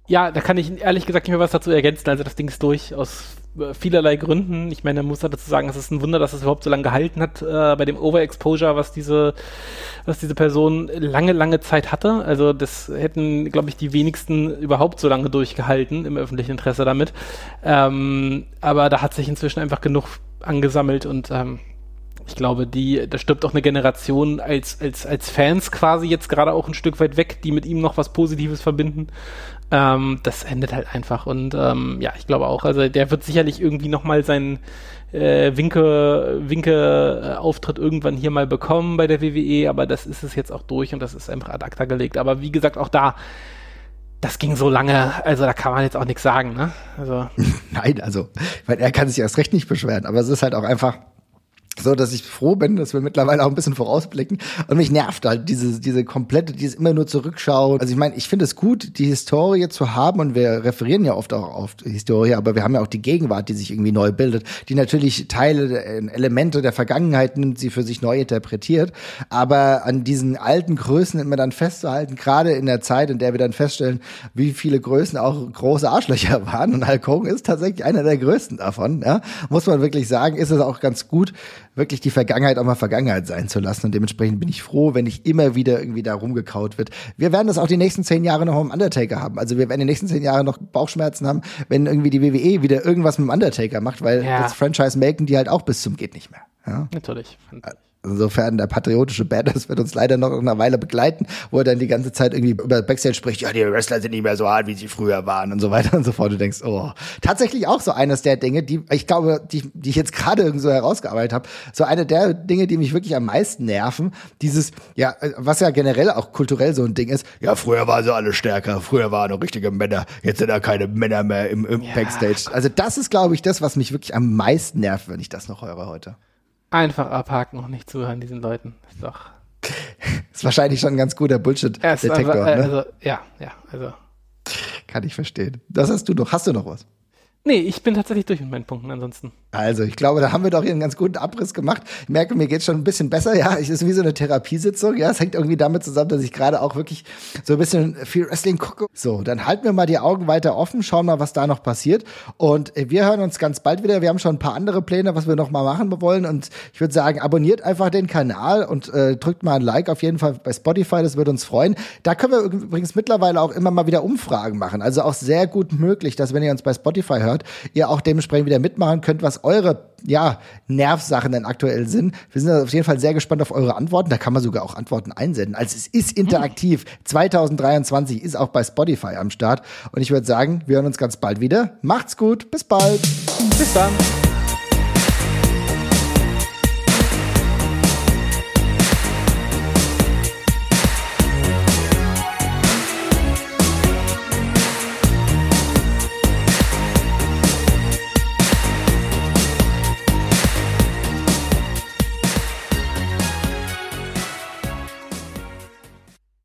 Ja, da kann ich ehrlich gesagt nicht mehr was dazu ergänzen. Also das Ding ist durch aus äh, vielerlei Gründen. Ich meine, man muss dazu sagen, es ist ein Wunder, dass es überhaupt so lange gehalten hat äh, bei dem Overexposure, was diese, was diese Person lange, lange Zeit hatte. Also das hätten, glaube ich, die wenigsten überhaupt so lange durchgehalten im öffentlichen Interesse damit. Ähm, aber da hat sich inzwischen einfach genug angesammelt und ähm, ich glaube, die, da stirbt auch eine Generation als, als, als Fans quasi jetzt gerade auch ein Stück weit weg, die mit ihm noch was Positives verbinden. Ähm, das endet halt einfach. Und ähm, ja, ich glaube auch, also der wird sicherlich irgendwie nochmal seinen äh, Winke, Winke-Auftritt irgendwann hier mal bekommen bei der WWE, aber das ist es jetzt auch durch und das ist einfach ad acta gelegt. Aber wie gesagt, auch da, das ging so lange, also da kann man jetzt auch nichts sagen, ne?
Also. *laughs* Nein, also, weil er kann sich erst recht nicht beschweren, aber es ist halt auch einfach so dass ich froh bin, dass wir mittlerweile auch ein bisschen vorausblicken. Und mich nervt halt diese diese komplette, dieses immer nur zurückschauen. Also ich meine, ich finde es gut, die Historie zu haben. Und wir referieren ja oft auch auf die Historie, aber wir haben ja auch die Gegenwart, die sich irgendwie neu bildet, die natürlich Teile, Elemente der Vergangenheit nimmt, sie für sich neu interpretiert, aber an diesen alten Größen immer dann festzuhalten, gerade in der Zeit, in der wir dann feststellen, wie viele Größen auch große Arschlöcher waren. Und Hulk Hogan ist tatsächlich einer der größten davon, ja, muss man wirklich sagen, ist es auch ganz gut, wirklich die Vergangenheit auch mal Vergangenheit sein zu lassen. Und dementsprechend bin ich froh, wenn nicht immer wieder irgendwie da rumgekaut wird. Wir werden das auch die nächsten zehn Jahre noch im Undertaker haben. Also wir werden die nächsten zehn Jahre noch Bauchschmerzen haben, wenn irgendwie die WWE wieder irgendwas mit dem Undertaker macht, weil ja. das Franchise melken die halt auch bis zum geht nicht mehr. Ja?
Natürlich.
Insofern der patriotische Badass wird uns leider noch eine Weile begleiten, wo er dann die ganze Zeit irgendwie über Backstage spricht, ja, die Wrestler sind nicht mehr so hart, wie sie früher waren und so weiter und so fort. Du denkst, oh, tatsächlich auch so eines der Dinge, die ich glaube, die, die ich jetzt gerade so herausgearbeitet habe, so eine der Dinge, die mich wirklich am meisten nerven, dieses, ja, was ja generell auch kulturell so ein Ding ist, ja, früher waren sie alle stärker, früher waren noch richtige Männer, jetzt sind da keine Männer mehr im, im ja. Backstage. Also das ist, glaube ich, das, was mich wirklich am meisten nervt, wenn ich das noch höre heute.
Einfach abhaken und nicht zuhören diesen Leuten. Ist doch. *laughs*
ist wahrscheinlich schon ein ganz guter Bullshit-Detektor.
Also,
ne?
also, ja, ja, also.
Kann ich verstehen. Das hast du noch. Hast du noch was?
Nee, ich bin tatsächlich durch mit meinen Punkten ansonsten.
Also, ich glaube, da haben wir doch hier einen ganz guten Abriss gemacht. Ich merke, mir geht's schon ein bisschen besser. Ja, es ist wie so eine Therapiesitzung. Ja, es hängt irgendwie damit zusammen, dass ich gerade auch wirklich so ein bisschen viel Wrestling gucke. So, dann halten wir mal die Augen weiter offen, schauen mal, was da noch passiert. Und äh, wir hören uns ganz bald wieder. Wir haben schon ein paar andere Pläne, was wir noch mal machen wollen. Und ich würde sagen, abonniert einfach den Kanal und äh, drückt mal ein Like auf jeden Fall bei Spotify. Das würde uns freuen. Da können wir übrigens mittlerweile auch immer mal wieder Umfragen machen. Also auch sehr gut möglich, dass wenn ihr uns bei Spotify hört, ihr auch dementsprechend wieder mitmachen könnt, was eure ja, Nervsachen denn aktuell sind. Wir sind auf jeden Fall sehr gespannt auf eure Antworten. Da kann man sogar auch Antworten einsenden. Also es ist interaktiv. 2023 ist auch bei Spotify am Start. Und ich würde sagen, wir hören uns ganz bald wieder. Macht's gut. Bis bald.
Bis dann.